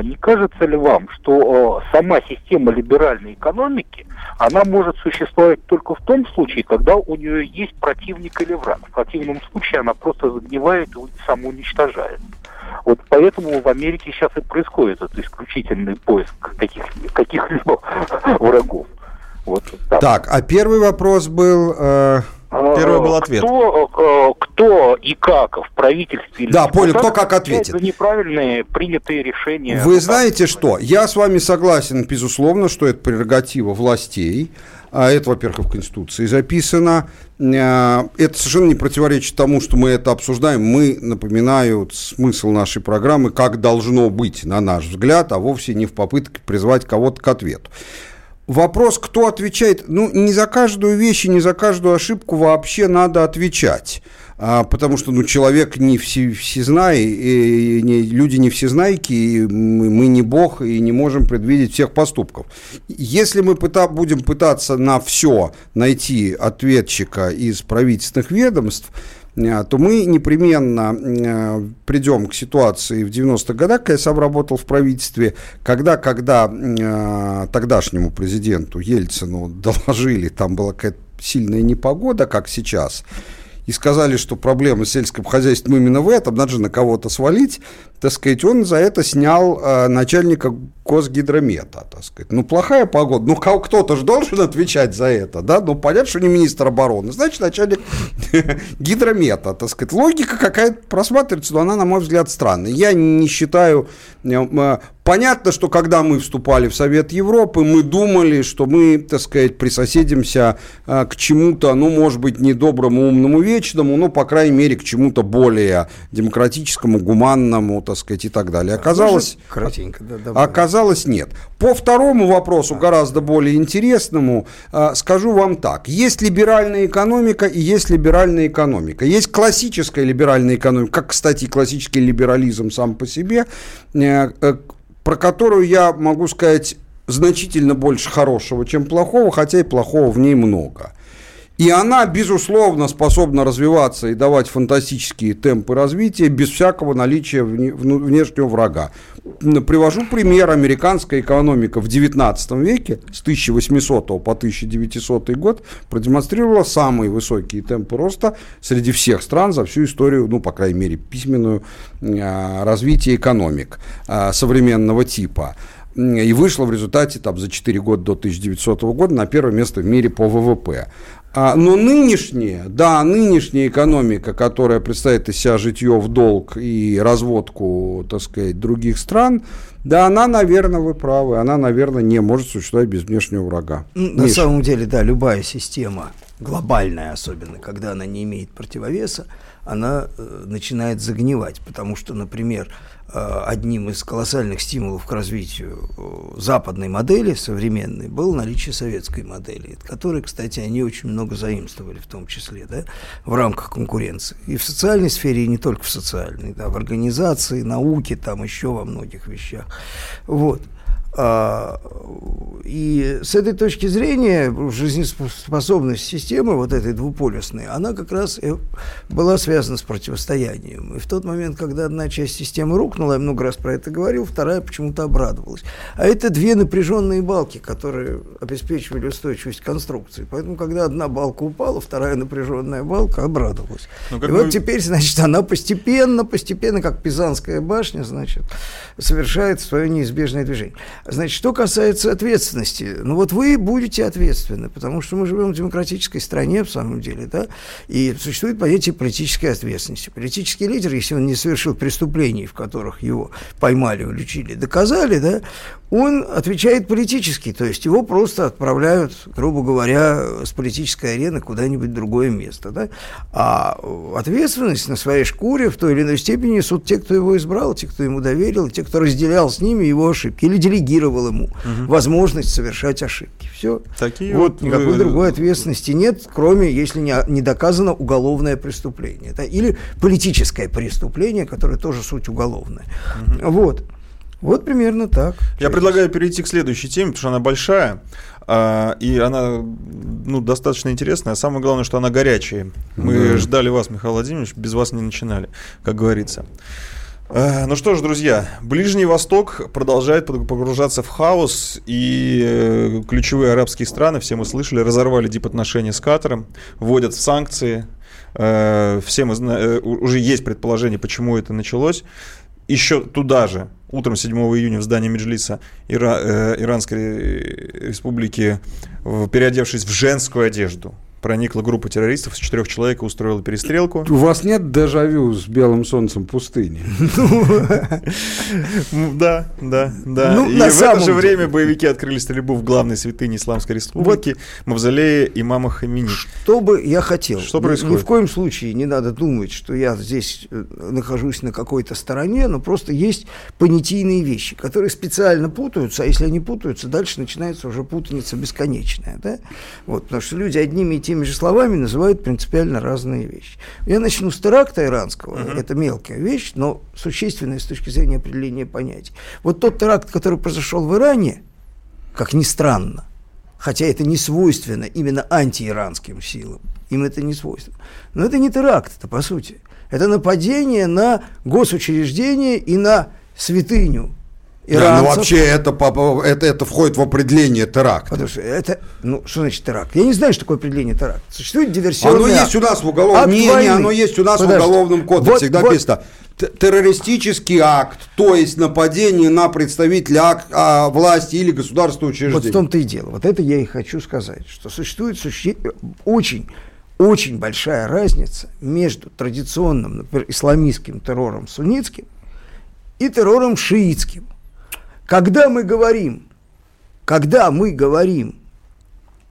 не кажется ли вам, что а, сама система либеральной экономики, она может существовать только в том случае, когда у нее есть противник или враг. В противном случае она просто загнивает и самоуничтожает. Вот поэтому в Америке сейчас и происходит этот исключительный поиск каких, каких-либо врагов. Вот, так. так, а первый вопрос был... Э... Первый был ответ. Кто, э, кто и как в правительстве... Да, понял, кто как ответит. За неправильные принятые решения. Вы знаете что? Я с вами согласен, безусловно, что это прерогатива властей. А это, во-первых, в Конституции записано. Э, это совершенно не противоречит тому, что мы это обсуждаем. Мы, напоминаю, смысл нашей программы, как должно быть, на наш взгляд, а вовсе не в попытке призвать кого-то к ответу. Вопрос, кто отвечает, ну, не за каждую вещь и не за каждую ошибку вообще надо отвечать. А, потому что ну, человек не все, всезнай, и, не, люди не всезнайки, и мы, мы не бог, и не можем предвидеть всех поступков. Если мы пыта, будем пытаться на все найти ответчика из правительственных ведомств, то мы непременно э, придем к ситуации в 90-х годах, когда я сам работал в правительстве, когда, когда э, тогдашнему президенту Ельцину доложили, там была какая-то сильная непогода, как сейчас, и сказали, что проблема с сельским хозяйством именно в этом, надо же на кого-то свалить, так сказать, он за это снял э, начальника Госгидромета, так сказать. Ну, плохая погода, ну, кто-то же должен отвечать за это, да, ну, понятно, что не министр обороны, значит, начальник гидромета, так сказать. Логика какая-то просматривается, но она, на мой взгляд, странная. Я не считаю э, Понятно, что когда мы вступали в Совет Европы, мы думали, что мы, так сказать, присоседимся а, к чему-то, ну, может быть, не доброму, умному, вечному, но, по крайней мере, к чему-то более демократическому, гуманному, так сказать, и так далее. Оказалось, Кратенько, да, оказалось нет. По второму вопросу, гораздо более интересному, а, скажу вам так. Есть либеральная экономика и есть либеральная экономика. Есть классическая либеральная экономика, как, кстати, классический либерализм сам по себе, э, э, про которую я могу сказать значительно больше хорошего, чем плохого, хотя и плохого в ней много. И она, безусловно, способна развиваться и давать фантастические темпы развития без всякого наличия внешнего врага. Привожу пример. Американская экономика в 19 веке с 1800 по 1900 год продемонстрировала самые высокие темпы роста среди всех стран за всю историю, ну, по крайней мере, письменную а, развития экономик а, современного типа и вышла в результате там, за 4 года до 1900 года на первое место в мире по ВВП. А, но нынешняя, да, нынешняя экономика, которая представляет из себя житье в долг и разводку, так сказать, других стран, да, она, наверное, вы правы, она, наверное, не может существовать без внешнего врага. На Миша. самом деле, да, любая система глобальная особенно, когда она не имеет противовеса, она э, начинает загнивать, потому что, например, одним из колоссальных стимулов к развитию э, западной модели современной было наличие советской модели, которой, кстати, они очень много заимствовали, в том числе, да, в рамках конкуренции. И в социальной сфере, и не только в социальной, да, в организации, науке, там еще во многих вещах. Вот. А, и с этой точки зрения жизнеспособность системы, вот этой двуполюсной, она как раз была связана с противостоянием. И в тот момент, когда одна часть системы рухнула, я много раз про это говорил, вторая почему-то обрадовалась. А это две напряженные балки, которые обеспечивали устойчивость конструкции. Поэтому, когда одна балка упала, вторая напряженная балка обрадовалась. Ну, и мы... вот теперь, значит, она постепенно, постепенно, как Пизанская башня, значит, совершает свое неизбежное движение. Значит, что касается ответственности, ну вот вы будете ответственны, потому что мы живем в демократической стране, в самом деле, да, и существует понятие политической ответственности. Политический лидер, если он не совершил преступлений, в которых его поймали, уличили, доказали, да, он отвечает политически, то есть его просто отправляют, грубо говоря, с политической арены куда-нибудь в другое место. Да? А ответственность на своей шкуре в той или иной степени несут те, кто его избрал, те, кто ему доверил, те, кто разделял с ними его ошибки или делегировал ему угу. возможность совершать ошибки. Все. Такие вот, вот никакой вы... другой ответственности нет, кроме если не, не доказано уголовное преступление. Да? Или политическое преступление, которое тоже суть уголовная. Угу. Вот. Вот примерно так. Я предлагаю перейти к следующей теме, потому что она большая. А, и она ну, достаточно интересная. Самое главное, что она горячая. Мы да. ждали вас, Михаил Владимирович, без вас не начинали, как говорится. А, ну что ж, друзья, Ближний Восток продолжает погружаться в хаос, и э, ключевые арабские страны, все мы слышали, разорвали дипотношения с Катаром, вводят санкции. Э, все мы э, уже есть предположение, почему это началось еще туда же, утром 7 июня в здании Меджлиса Ира, э, Иранской республики, переодевшись в женскую одежду, проникла группа террористов с четырех человек и устроила перестрелку. У вас нет дежавю с белым солнцем пустыни? Да, да, да. Ну, и в это же время боевики открыли стрельбу в главной святыне Исламской Республики, мавзолее имама Хамини. Что бы я хотел? Что происходит? Ни в коем случае не надо думать, что я здесь э, нахожусь на какой-то стороне, но просто есть понятийные вещи, которые специально путаются, а если они путаются, дальше начинается уже путаница бесконечная. Да? Вот, потому что люди одними и теми же словами называют принципиально разные вещи. Я начну с теракта иранского. Uh-huh. Это мелкая вещь, но существенная с точки зрения определения понятий. Вот тот теракт, который произошел в Иране, как ни странно, хотя это не свойственно именно антииранским силам, им это не свойственно. Но это не теракт, это по сути. Это нападение на госучреждение и на святыню иранцев. Да, ну вообще это, это, это входит в определение теракта. Потому что это, ну что значит теракт? Я не знаю, что такое определение теракта. Существует диверсионный Оно есть у нас в уголовном, не, не, оно есть у нас Подожди. в уголовном кодексе, вот, всегда вот. написано. Террористический акт, то есть нападение на представителя ак, а, власти или государственного учреждения. Вот в том-то и дело. Вот это я и хочу сказать, что существует суще... очень очень большая разница между традиционным, например, исламистским террором суннитским и террором шиитским. Когда мы говорим, когда мы говорим,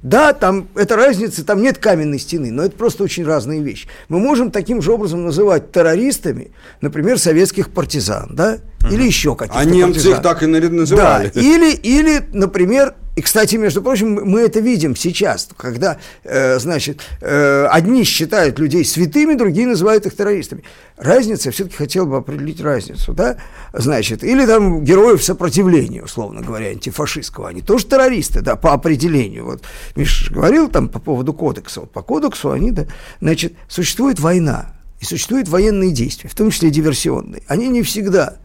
да, там эта разница, там нет каменной стены, но это просто очень разные вещи. Мы можем таким же образом называть террористами, например, советских партизан, да, или еще каких-то А немцы партизан. их так и называли. Да, или, или, например, и, кстати, между прочим, мы это видим сейчас, когда, э, значит, э, одни считают людей святыми, другие называют их террористами. Разница, я все-таки хотел бы определить разницу, да, значит, или там героев сопротивления, условно говоря, антифашистского, они тоже террористы, да, по определению. Вот Миша говорил там по поводу кодекса, вот по кодексу они, да, значит, существует война, и существуют военные действия, в том числе диверсионные. Они не всегда,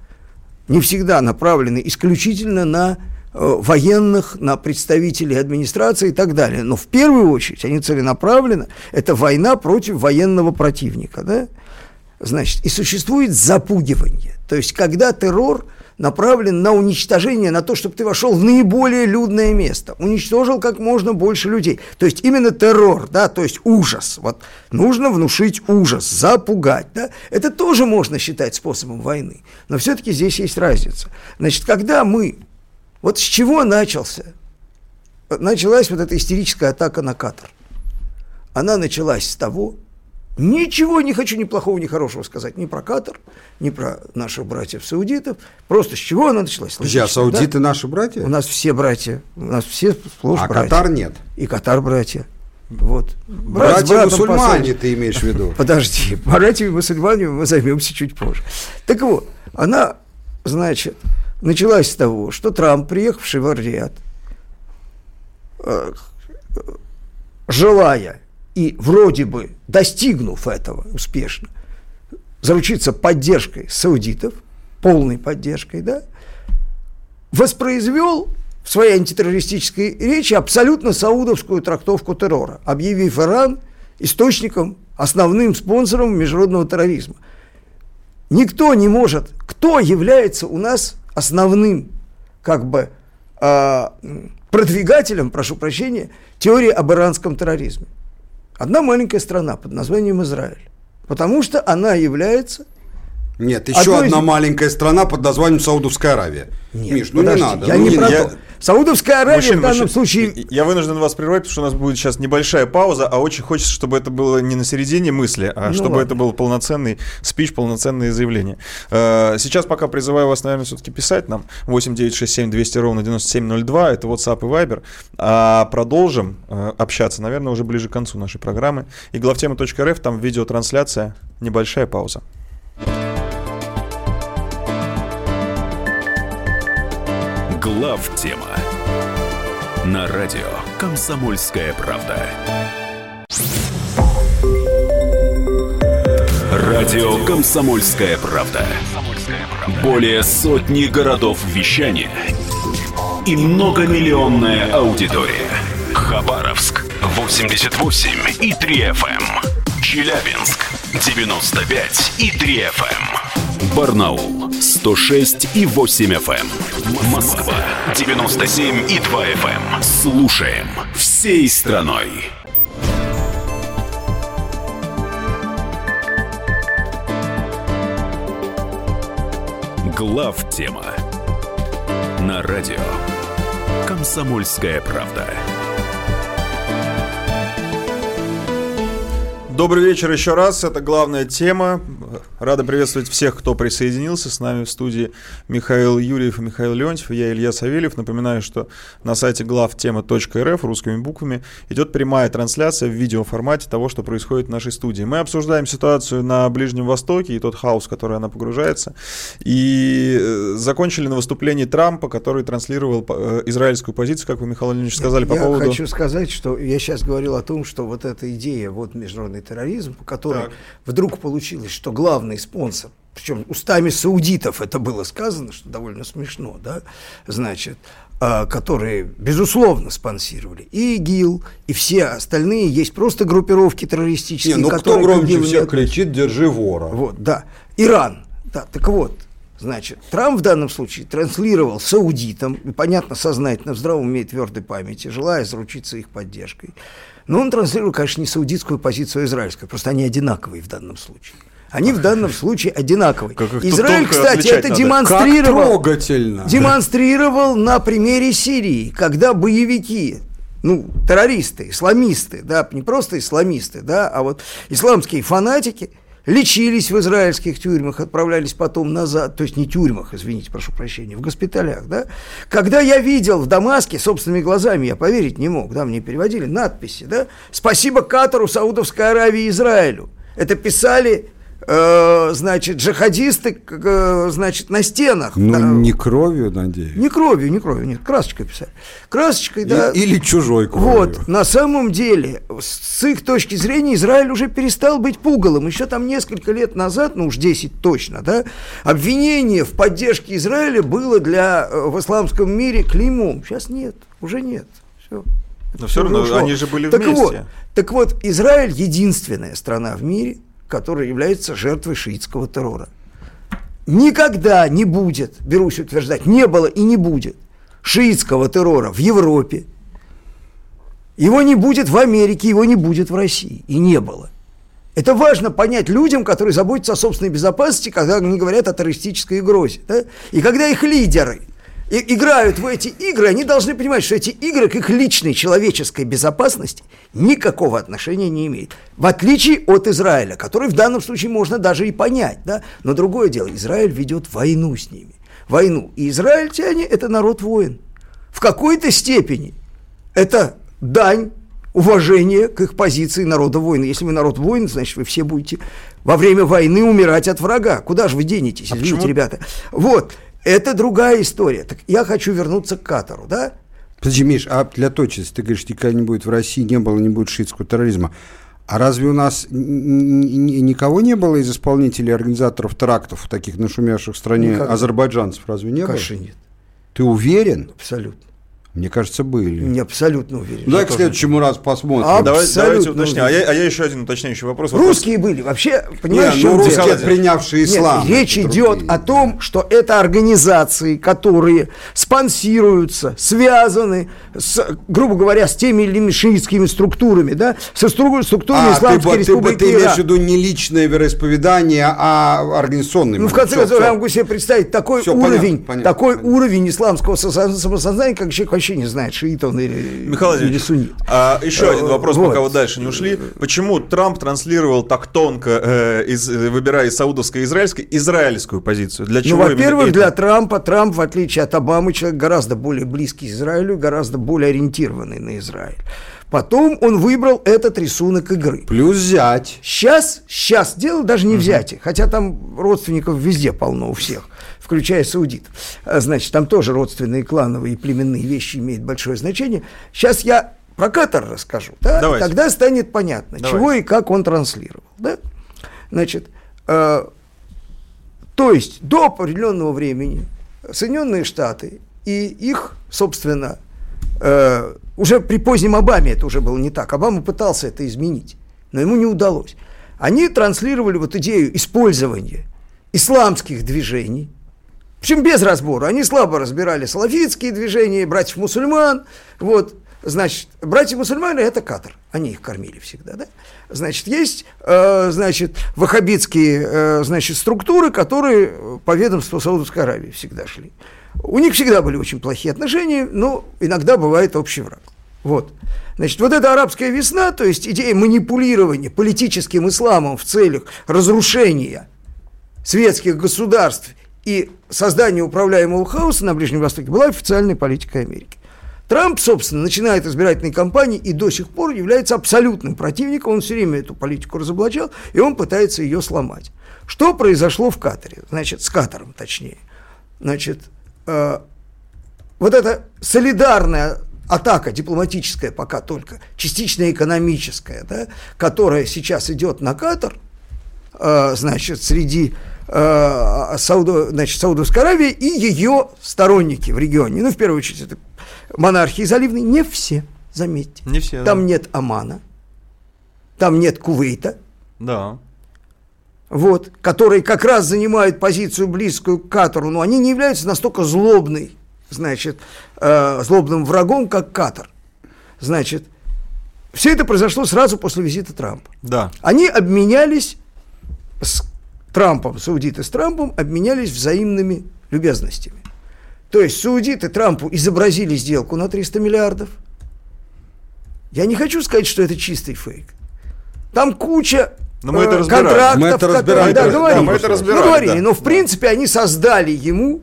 не всегда направлены исключительно на военных, на представителей администрации и так далее. Но в первую очередь они целенаправленно, это война против военного противника. Да? Значит, и существует запугивание. То есть, когда террор направлен на уничтожение, на то, чтобы ты вошел в наиболее людное место, уничтожил как можно больше людей. То есть именно террор, да, то есть ужас. Вот нужно внушить ужас, запугать, да. Это тоже можно считать способом войны. Но все-таки здесь есть разница. Значит, когда мы вот с чего начался? Началась вот эта истерическая атака на Катар. она началась с того, Ничего не хочу ни плохого, ни хорошего сказать ни про Катар, ни про наших братьев-саудитов. Просто с чего она началась? Подожди, а саудиты да? наши братья? У нас все братья. У нас все сплошь а братья. Катар нет? И Катар братья. Вот. Брат Братья-мусульмане ты имеешь в виду? Подожди, братьями-мусульманами мы займемся чуть позже. Так вот, она, значит, началась с того, что Трамп, приехавший в Риад, э, желая и вроде бы достигнув этого успешно, заручиться поддержкой саудитов, полной поддержкой, да, воспроизвел в своей антитеррористической речи абсолютно саудовскую трактовку террора, объявив Иран источником, основным спонсором международного терроризма. Никто не может, кто является у нас основным, как бы, э, продвигателем, прошу прощения, теории об иранском терроризме. Одна маленькая страна под названием Израиль. Потому что она является нет, еще одна из... маленькая страна под названием Саудовская Аравия. Нет, Миш, ну подожди, не надо. Я ну, не про я... то. Саудовская Аравия мужчин, в данном мужчин, случае... Я вынужден вас прервать, потому что у нас будет сейчас небольшая пауза, а очень хочется, чтобы это было не на середине мысли, а ну, чтобы ладно. это был полноценный спич, полноценное заявление. Э, сейчас пока призываю вас, наверное, все-таки писать нам 8967 200 ровно 9702, это WhatsApp и Viber. А продолжим э, общаться, наверное, уже ближе к концу нашей программы. И главтема.рф, там видеотрансляция, небольшая пауза. Глав тема на радио Комсомольская правда. Радио Комсомольская правда. Более сотни городов вещания и многомиллионная аудитория. Хабаровск 88 и 3 FM. Челябинск 95 и 3 FM. Барнаул 106 и 8 FM. Эм. Москва 97 и 2 FM. Эм. Слушаем всей страной. Глав тема на радио Комсомольская правда. Добрый вечер еще раз. Это главная тема. Рада приветствовать всех, кто присоединился. С нами в студии Михаил Юрьев и Михаил Леонтьев. Я Илья Савельев. Напоминаю, что на сайте главтема.рф русскими буквами идет прямая трансляция в видеоформате того, что происходит в нашей студии. Мы обсуждаем ситуацию на Ближнем Востоке и тот хаос, в который она погружается. И э, закончили на выступлении Трампа, который транслировал э, израильскую позицию, как вы, Михаил Леонидович, сказали, я по поводу... Я хочу сказать, что я сейчас говорил о том, что вот эта идея, вот международный терроризм, по которой так. вдруг получилось, что главный спонсор, причем устами саудитов это было сказано, что довольно смешно, да, значит, а, которые, безусловно, спонсировали и ИГИЛ, и все остальные, есть просто группировки террористические, Не, ну кто громче всех кричит «держи вора». Вот, да. Иран, да, так вот, Значит, Трамп в данном случае транслировал саудитам, и, понятно, сознательно, в здравом уме и твердой памяти, желая заручиться их поддержкой. Но он транслировал, конечно, не саудитскую позицию, а израильскую, просто они одинаковые в данном случае. Они в данном случае одинаковые. Как Израиль, кстати, это надо. демонстрировал, демонстрировал на примере Сирии, когда боевики ну, террористы, исламисты, да, не просто исламисты, да, а вот исламские фанатики лечились в израильских тюрьмах, отправлялись потом назад, то есть не тюрьмах, извините, прошу прощения, в госпиталях, да. Когда я видел в Дамаске, собственными глазами, я поверить не мог, да, мне переводили надписи, да, «Спасибо Катару, Саудовской Аравии и Израилю». Это писали э, значит, джихадисты, э, значит, на стенах. Ну, да. не кровью, надеюсь. Не кровью, не кровью, нет, красочкой писали. Красочкой, да. Или чужой кровью. Вот, на самом деле, с их точки зрения, Израиль уже перестал быть пугалом. Еще там несколько лет назад, ну уж 10 точно, да, обвинение в поддержке Израиля было для, э, в исламском мире клеймом. Сейчас нет, уже нет. Все. Но все равно ушло. они же были так вместе. Вот, так вот, Израиль единственная страна в мире – который является жертвой шиитского террора. Никогда не будет, берусь утверждать, не было и не будет шиитского террора в Европе. Его не будет в Америке, его не будет в России. И не было. Это важно понять людям, которые заботятся о собственной безопасности, когда они говорят о террористической угрозе. Да? И когда их лидеры и играют в эти игры, они должны понимать, что эти игры к их личной человеческой безопасности никакого отношения не имеют. В отличие от Израиля, который в данном случае можно даже и понять. Да? Но другое дело, Израиль ведет войну с ними. Войну. И израильтяне – это народ воин. В какой-то степени это дань уважения к их позиции народа воина. Если вы народ воин, значит, вы все будете во время войны умирать от врага. Куда же вы денетесь, а извините, почему? ребята? Вот. Это другая история. Так я хочу вернуться к Катару, да? Подожди, Миш, а для точности, ты говоришь, никогда не будет в России, не было, не будет шиитского терроризма. А разве у нас никого не было из исполнителей, организаторов терактов, таких нашумевших в стране Никогда. азербайджанцев? Разве не Конечно, было? Нет. Ты уверен? Абсолютно. Мне кажется, были. Не абсолютно уверен. Ну, давай к следующему разу посмотрим. Абсолютно давайте, давайте уточним. А я, а я еще один уточняющий вопрос. Русские вопрос. были. Вообще, понимаешь, Нет, ну, русские, принявшие ислам. Нет, речь идет другие. о том, что это организации, которые спонсируются, связаны, с, грубо говоря, с теми или иными шиитскими структурами, да, со структурами а, Исламской ты, Республики ты, ты, ты имеешь в виду не личное вероисповедание, а организационный. Ну, в конце концов, я могу себе представить такой все, уровень, понятно, понятно, такой понятно. уровень исламского самосознания, как человек вообще не знает, шиит он или, Михаил или суннит. А, еще один вопрос, вот. пока вы дальше не ушли. Почему Трамп транслировал так тонко, э, из, выбирая из саудовской и израильской, израильскую позицию? Для ну, чего ну, во-первых, для Трампа, Трамп, в отличие от Обамы, человек гораздо более близкий к Израилю, гораздо более ориентированный на Израиль. Потом он выбрал этот рисунок игры. Плюс взять. Сейчас, сейчас, дело даже не взятие, хотя там родственников везде полно у всех включая саудитов. А, значит, там тоже родственные, клановые и племенные вещи имеют большое значение. Сейчас я про Катар расскажу, да? Давайте. тогда станет понятно, Давайте. чего и как он транслировал. Да? Значит, э, то есть до определенного времени Соединенные Штаты и их, собственно, э, уже при позднем Обаме это уже было не так. Обама пытался это изменить, но ему не удалось. Они транслировали вот идею использования исламских движений причем без разбора. Они слабо разбирали салафитские движения, братьев-мусульман. Вот, значит, братья-мусульмане – это катар. Они их кормили всегда, да? Значит, есть, э, значит, ваххабитские, э, значит, структуры, которые по ведомству Саудовской Аравии всегда шли. У них всегда были очень плохие отношения, но иногда бывает общий враг. Вот. Значит, вот эта арабская весна, то есть идея манипулирования политическим исламом в целях разрушения светских государств и создание управляемого хаоса на Ближнем Востоке была официальной политикой Америки. Трамп, собственно, начинает избирательной кампании и до сих пор является абсолютным противником. Он все время эту политику разоблачал, и он пытается ее сломать. Что произошло в Катаре? Значит, с Катаром точнее. Значит, э, вот эта солидарная атака дипломатическая пока только, частично экономическая, да, которая сейчас идет на Катар, э, значит, среди э, Сауду, значит, Саудовской Аравии и ее сторонники в регионе. Ну, в первую очередь, это монархии заливные. Не все, заметьте. Не все, Там да. нет Омана, там нет Кувейта. Да. Вот, которые как раз занимают позицию близкую к Катару, но они не являются настолько злобной, значит, э, злобным врагом, как Катар. Значит, все это произошло сразу после визита Трампа. Да. Они обменялись с Трампом, саудиты с Трампом обменялись взаимными любезностями. То есть саудиты Трампу изобразили сделку на 300 миллиардов. Я не хочу сказать, что это чистый фейк. Там куча но мы это э, контрактов, мы это разбирали. Да, говорили, да, мы это разбирали, мы говорили, да. но в принципе они создали ему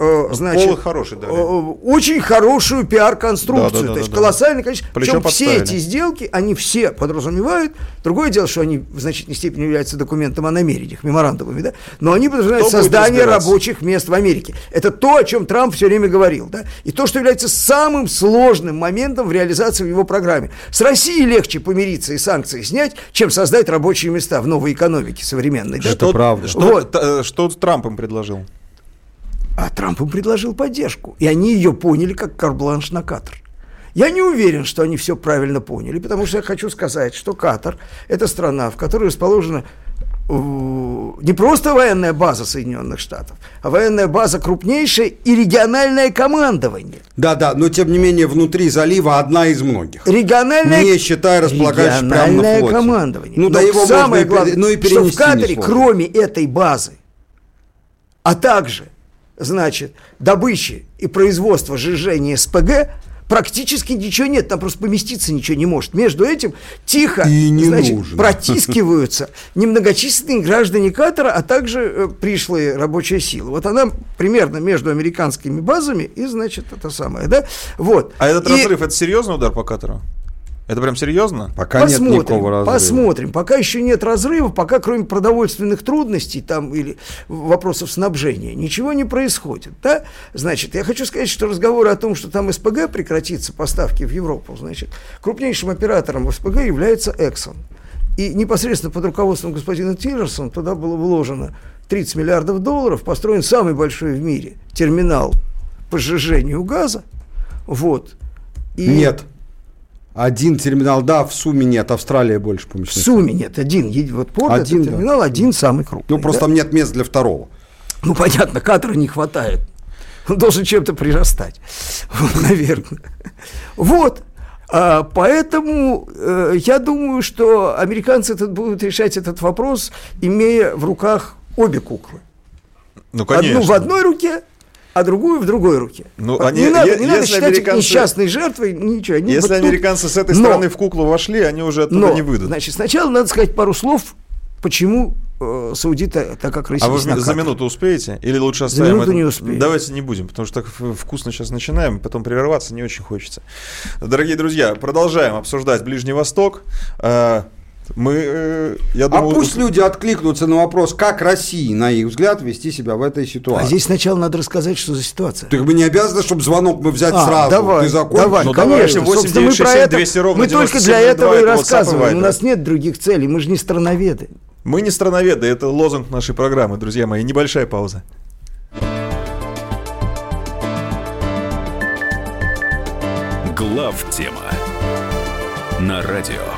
Э, значит, Полы хороший дали. Э, очень хорошую пиар-конструкцию. Да, да, да, то есть да, колоссальное количество. Причем, Причем все эти сделки, они все подразумевают. Другое дело, что они в значительной степени являются документом о намерениях, меморандумами, да? Но они подразумевают Кто создание рабочих мест в Америке. Это то, о чем Трамп все время говорил, да? И то, что является самым сложным моментом в реализации в его программе. С Россией легче помириться и санкции снять, чем создать рабочие места в новой экономике современной. Это да? правда. Что, вот. Э, что Трамп им предложил? А Трамп им предложил поддержку. И они ее поняли как карбланш на Катар. Я не уверен, что они все правильно поняли, потому что я хочу сказать, что Катар – это страна, в которой расположена э, не просто военная база Соединенных Штатов, а военная база крупнейшая и региональное командование. Да-да, но тем не менее внутри залива одна из многих. Региональное, не считая располагающихся прямо на флоте. командование. Ну, да его самое главное, ну, и что в Катаре, кроме этой базы, а также значит, добычи и производства сжижения СПГ практически ничего нет, там просто поместиться ничего не может. Между этим тихо и не значит, нужно. протискиваются немногочисленные граждане Катара, а также э, пришлые рабочая сила. Вот она примерно между американскими базами и, значит, это самое, да? Вот. А этот и... разрыв, это серьезный удар по Катару? Это прям серьезно? Пока посмотрим, нет никакого разрыва. Посмотрим. Пока еще нет разрыва, пока кроме продовольственных трудностей там или вопросов снабжения ничего не происходит. Да? Значит, я хочу сказать, что разговоры о том, что там СПГ прекратится поставки в Европу, значит, крупнейшим оператором в СПГ является Exxon. И непосредственно под руководством господина Тиллерсона туда было вложено 30 миллиардов долларов, построен самый большой в мире терминал по сжижению газа. Вот. И... Нет. Один терминал, да, в сумме нет, Австралия больше помещает. В сумме нет, один. Вот порт, один, это терминал, да. один самый крупный. Ну, просто да? там нет мест для второго. Ну, понятно, кадра не хватает. Он должен чем-то прирастать, наверное. Вот, а, поэтому э, я думаю, что американцы этот будут решать этот вопрос, имея в руках обе куклы. Ну, конечно. Одну в одной руке, а другую в другой руке. Ну, они, не надо, не надо считать американцы, несчастной жертвой, ничего. Они если вот американцы тут... с этой стороны но, в куклу вошли, они уже оттуда но, не выйдут. Значит, сначала надо сказать пару слов, почему э, саудиты так как А вы за минуту успеете? Или лучше оставим За минуту это? не успеем. Давайте не будем, потому что так вкусно сейчас начинаем, потом прерваться не очень хочется. Дорогие друзья, продолжаем обсуждать Ближний Восток. Э, мы, э, я а думаю... А пусть люди откликнутся на вопрос, как России, на их взгляд, вести себя в этой ситуации. А здесь сначала надо рассказать, что за ситуация. Так мы не обязаны, чтобы звонок мы взять а, сразу. Давай, Ты закончишь? давай, ну, конечно. 8 9 6 7 200 ровно Мы только для этого и рассказываем. У нас нет других целей, мы же не страноведы. Мы не страноведы, это лозунг нашей программы, друзья мои. Небольшая пауза. Глав тема на радио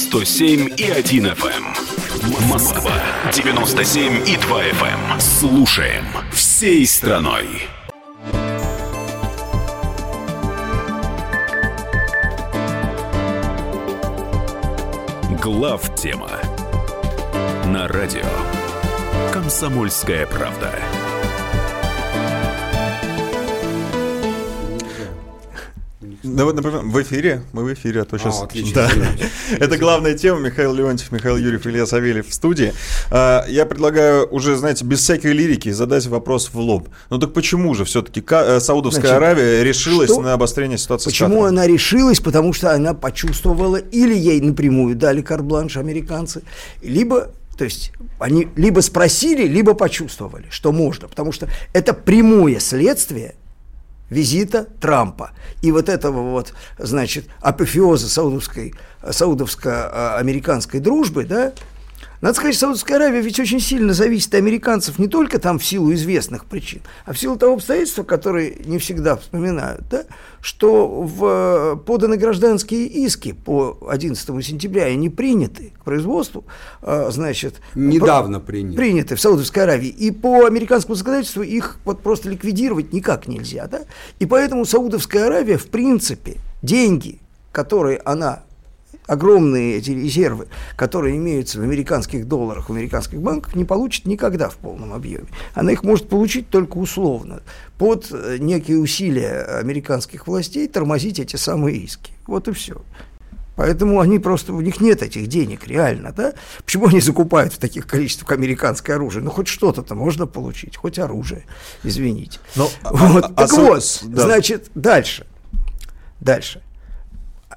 107 и 1 FM. Москва 97 и 2 FM. Эм. Слушаем всей страной. Глав тема на радио. Комсомольская правда. Да вот, например, в эфире, мы в эфире, а то сейчас... А, отлично. Да. Это главная тема, Михаил Леонтьев, Михаил Юрьев, Илья Савельев в студии. А, я предлагаю уже, знаете, без всякой лирики задать вопрос в лоб. Ну так почему же все-таки э, Саудовская Значит, Аравия решилась что? на обострение ситуации Почему она решилась? Потому что она почувствовала, или ей напрямую дали карбланш американцы, либо то есть они либо спросили, либо почувствовали, что можно, потому что это прямое следствие визита Трампа. И вот этого вот, значит, апофеоза саудовской, саудовско-американской дружбы, да, надо сказать, Саудовская Аравия ведь очень сильно зависит от американцев не только там в силу известных причин, а в силу того обстоятельства, которые не всегда вспоминают, да, что в поданы гражданские иски по 11 сентября, и они приняты к производству, а, значит... Недавно приняты. Приняты в Саудовской Аравии. И по американскому законодательству их вот просто ликвидировать никак нельзя, да? И поэтому Саудовская Аравия, в принципе, деньги, которые она огромные эти резервы, которые имеются в американских долларах, в американских банках, не получит никогда в полном объеме. Она их может получить только условно, под э, некие усилия американских властей тормозить эти самые иски. Вот и все. Поэтому они просто, у них нет этих денег реально, да? Почему они закупают в таких количествах американское оружие? Ну, хоть что-то-то можно получить, хоть оружие, извините. Но, ну, вот. а, так а, вот, да. значит, дальше. Дальше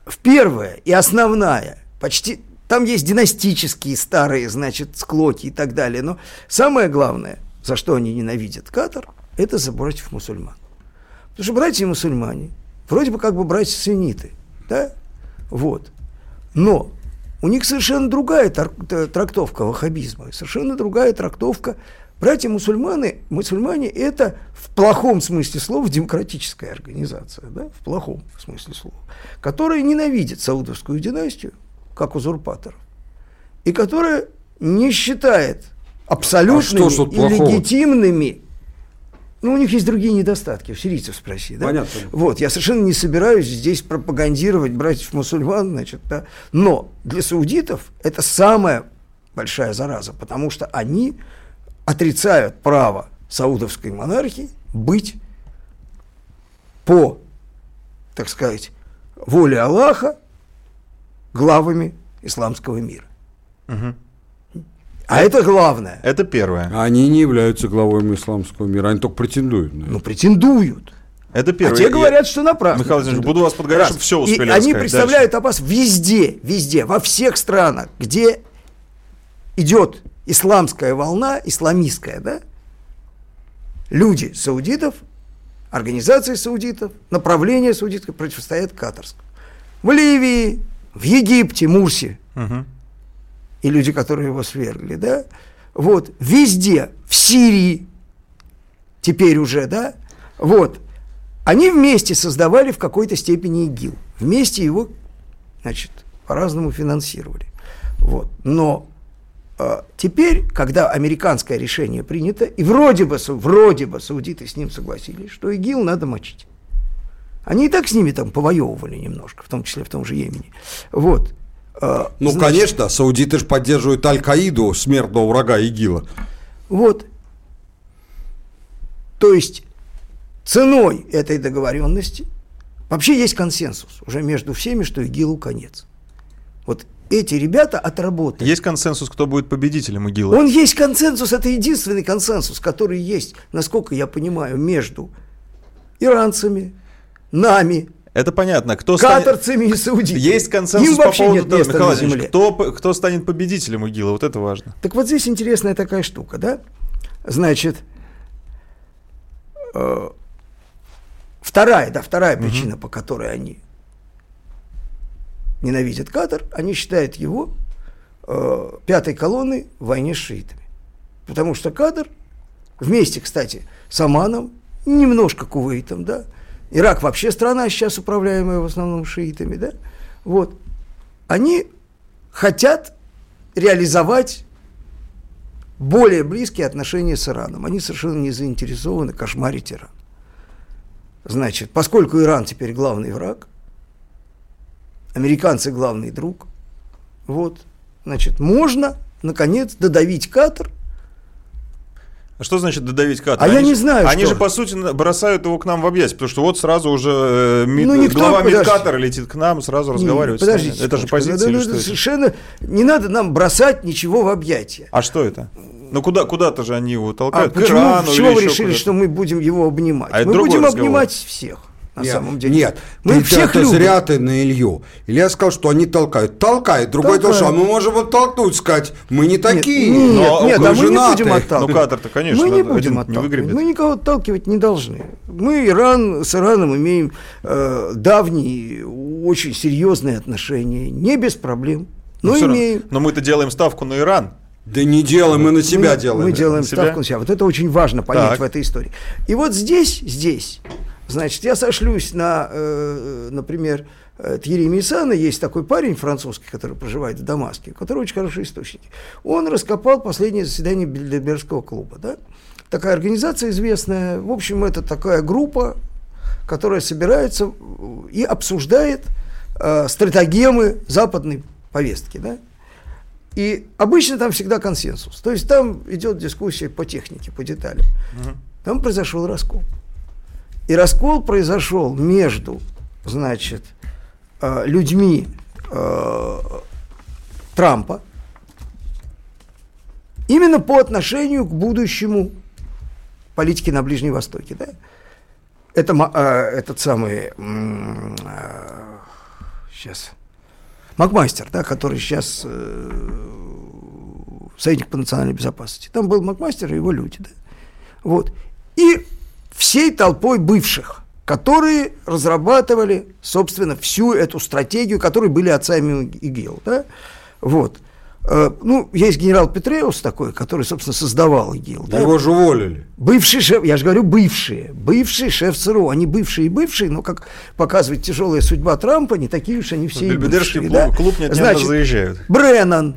в первая и основная, почти там есть династические старые, значит, склоки и так далее, но самое главное, за что они ненавидят Катар, это за братьев мусульман. Потому что братья мусульмане, вроде бы как бы братья сунниты, да, вот, но у них совершенно другая трактовка ваххабизма, совершенно другая трактовка Братья-мусульманы, мусульмане – это в плохом смысле слова демократическая организация, да, в плохом смысле слова, которая ненавидит саудовскую династию, как узурпаторов, и которая не считает абсолютными а что, и легитимными ну, у них есть другие недостатки, у сирийцев спроси, да? Понятно. Вот, я совершенно не собираюсь здесь пропагандировать братьев-мусульман, значит, да. Но для саудитов это самая большая зараза, потому что они отрицают право саудовской монархии быть по, так сказать, воле Аллаха главами исламского мира. Угу. А это, это главное. Это первое. Они не являются главой исламского мира, они только претендуют. На Ну, претендуют. Это первое. А те говорят, что напрасно. Михаил Владимирович, буду вас подгорять, чтобы все успели И они представляют опасность везде, везде, во всех странах, где идет исламская волна, исламистская, да, люди саудитов, организации саудитов, направления саудитов противостоят катарскому. В Ливии, в Египте, Мурси, угу. и люди, которые его свергли, да, вот, везде, в Сирии, теперь уже, да, вот, они вместе создавали в какой-то степени ИГИЛ, вместе его, значит, по-разному финансировали, вот, но теперь, когда американское решение принято, и вроде бы, вроде бы саудиты с ним согласились, что ИГИЛ надо мочить. Они и так с ними там повоевывали немножко, в том числе в том же Йемене. Вот. А, ну, Значит, конечно, саудиты же поддерживают Аль-Каиду, смертного врага ИГИЛа. Вот. То есть ценой этой договоренности вообще есть консенсус уже между всеми, что ИГИЛу конец. Вот эти ребята отработали. Есть консенсус, кто будет победителем ИГИЛа? Он есть консенсус, это единственный консенсус, который есть, насколько я понимаю, между иранцами, нами, это понятно. Кто Катарцами станет... и саудитами. Есть консенсус Им по поводу того, Михаил Владимирович, кто, кто станет победителем ИГИЛа, вот это важно. Так вот здесь интересная такая штука, да? Значит, э, вторая, да, вторая угу. причина, по которой они ненавидят Катар, они считают его э, пятой колонной в войне с шиитами. Потому что Катар вместе, кстати, с Оманом, немножко Кувейтом, да, Ирак вообще страна сейчас управляемая в основном шиитами, да, вот, они хотят реализовать более близкие отношения с Ираном. Они совершенно не заинтересованы кошмарить Иран. Значит, поскольку Иран теперь главный враг, американцы главный друг. Вот, значит, можно, наконец, додавить Катар. А что значит додавить Катар? А они я не знаю, Они что. же, по сути, бросают его к нам в объятия, потому что вот сразу уже э, ми, ну, никто, глава Мидкатара летит к нам, сразу разговаривает. Не, подождите. Это же позиция да, да, Совершенно не надо нам бросать ничего в объятия. А что это? Ну куда, куда-то же они его толкают? А почему, Ирану, почему вы решили, что мы будем его обнимать? А мы будем разговор. обнимать всех на нет, самом деле. Нет, мы ты всех это любим. зря ты на Илью. Илья сказал, что они толкают. Толкает. Другой то, что а мы можем оттолкнуть, сказать, мы не такие. Нет, нет, нет а мы не будем отталкивать. Ну, Катар-то, конечно, мы не будем отталкивать. Не мы никого отталкивать не должны. Мы Иран, с Ираном имеем э, давние, очень серьезные отношения. Не без проблем, но, но имеем. Но мы-то делаем ставку на Иран. Да не делаем, мы на себя мы, делаем. Мы делаем на ставку себя? на себя. Вот это очень важно понять так. в этой истории. И вот здесь, здесь Значит, я сошлюсь на, э, например, Тьерри Мисана, есть такой парень французский, который проживает в Дамаске, у которого очень хорошие источники. Он раскопал последнее заседание Бильдербергского клуба. Да? Такая организация известная. В общем, это такая группа, которая собирается и обсуждает э, стратегемы западной повестки. Да? И обычно там всегда консенсус. То есть там идет дискуссия по технике, по деталям. Угу. Там произошел раскол. И раскол произошел между, значит, э, людьми э, Трампа именно по отношению к будущему политики на Ближнем Востоке. Да? Это э, этот самый сейчас Макмастер, да, который сейчас советник по национальной безопасности. Там был Макмастер и его люди. Да? Вот. И всей толпой бывших, которые разрабатывали, собственно, всю эту стратегию, которые были отцами ИГИЛ. Да? Вот. Э, ну, есть генерал Петреус такой, который, собственно, создавал ИГИЛ. Да? Его же уволили. Бывший шеф, я же говорю, бывшие, бывший шеф ЦРУ. Они бывшие и бывшие, но, как показывает тяжелая судьба Трампа, не такие уж они все Бельбедерский клуб, да? клуб нет, Значит, заезжают. Бреннан,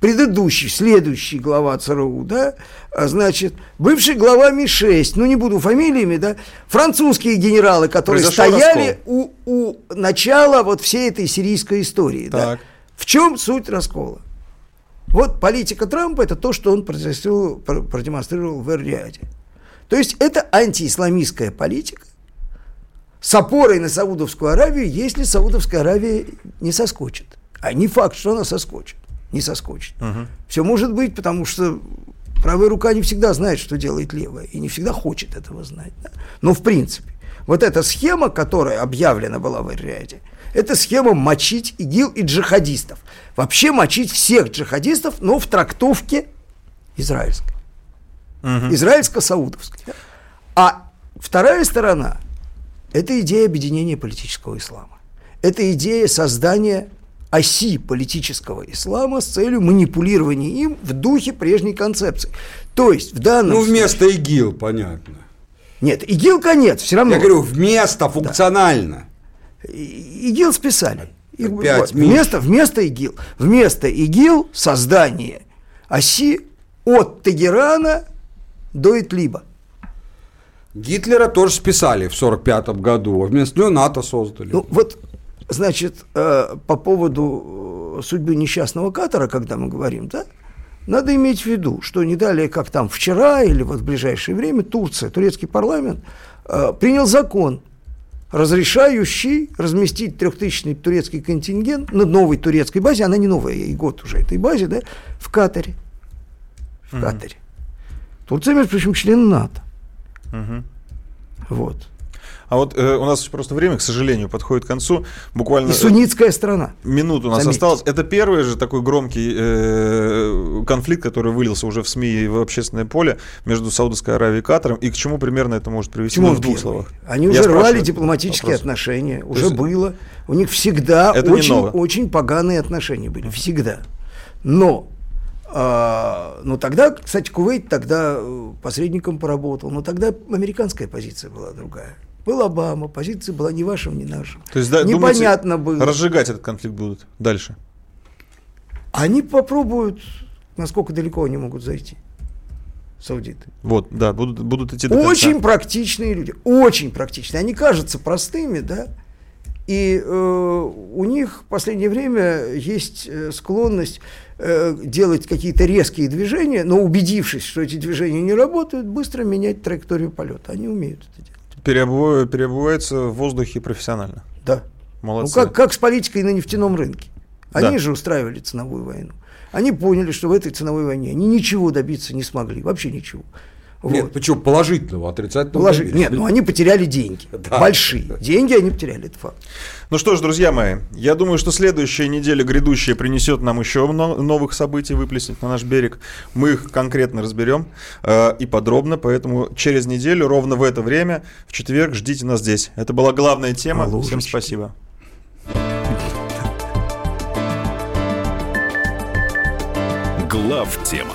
предыдущий, следующий глава ЦРУ, да, а, значит, бывший глава Ми-6, ну не буду фамилиями, да, французские генералы, которые Произошел стояли у, у начала вот всей этой сирийской истории, так. да. В чем суть раскола? Вот политика Трампа – это то, что он продемонстрировал, продемонстрировал в Эр-Риаде. То есть это антиисламистская политика с опорой на Саудовскую Аравию, если Саудовская Аравия не соскочит. А не факт, что она соскочит. Не соскочит. Угу. Все может быть, потому что правая рука не всегда знает, что делает левая, и не всегда хочет этого знать. Да? Но в принципе, вот эта схема, которая объявлена была в Эр-Риаде, это схема мочить ИГИЛ и джихадистов. Вообще мочить всех джихадистов, но в трактовке израильской. Угу. Израильско-саудовской. А вторая сторона – это идея объединения политического ислама. Это идея создания оси политического ислама с целью манипулирования им в духе прежней концепции. То есть в данном Ну, вместо случае... ИГИЛ, понятно. Нет, ИГИЛ конец, все равно. Я говорю, вместо, функционально. Да. ИГИЛ списали. Вот, вместо, вместо ИГИЛ. Вместо ИГИЛ создание оси от Тегерана до Итлиба. Гитлера тоже списали в 1945 году, а вместо него НАТО создали. Ну, вот, значит, э, по поводу э, судьбы несчастного Катара, когда мы говорим, да, надо иметь в виду, что не далее, как там вчера или вот в ближайшее время, Турция, турецкий парламент э, принял закон, разрешающий разместить трехтысячный турецкий контингент на новой турецкой базе, она не новая, и год уже этой базе, да, в Катаре. В mm-hmm. Катаре. Турция, между прочим, член НАТО. Mm-hmm. Вот. А вот э, у нас просто время, к сожалению, подходит к концу. Буквально... И суннитская страна. Минуту у нас Заметьте. осталось. Это первый же такой громкий э, конфликт, который вылился уже в СМИ и в общественное поле между Саудовской Аравией и Катаром. И к чему примерно это может привести? Ну, в двух словах. Они Я уже рвали дипломатические вопрос. отношения. Уже есть... было. У них всегда это очень, очень поганые отношения были. Всегда. Но а, ну тогда, кстати, Кувейт тогда э, посредником поработал, но тогда американская позиция была другая. Был Обама, позиция была ни вашим, ни нашим. То есть, да, Непонятно думаете, было. Разжигать этот конфликт будут дальше? Они попробуют, насколько далеко они могут зайти. Саудиты. Вот, да, будут, будут идти до конца. Очень практичные люди, очень практичные. Они кажутся простыми, да, и э, у них в последнее время есть э, склонность э, делать какие-то резкие движения, но убедившись, что эти движения не работают, быстро менять траекторию полета. Они умеют это делать переобувается в воздухе профессионально. Да. Молодцы. Ну, как, как с политикой на нефтяном рынке. Они да. же устраивали ценовую войну. Они поняли, что в этой ценовой войне они ничего добиться не смогли, вообще ничего. Вот. Нет, почему положительного, отрицательного? Положи... Нет, ну они потеряли деньги. Да. Большие. Деньги они потеряли, это факт. Ну что ж, друзья мои, я думаю, что следующая неделя грядущая принесет нам еще новых событий, выплеснет на наш берег. Мы их конкретно разберем э, и подробно, поэтому через неделю, ровно в это время, в четверг, ждите нас здесь. Это была главная тема. А Всем спасибо. Глав тема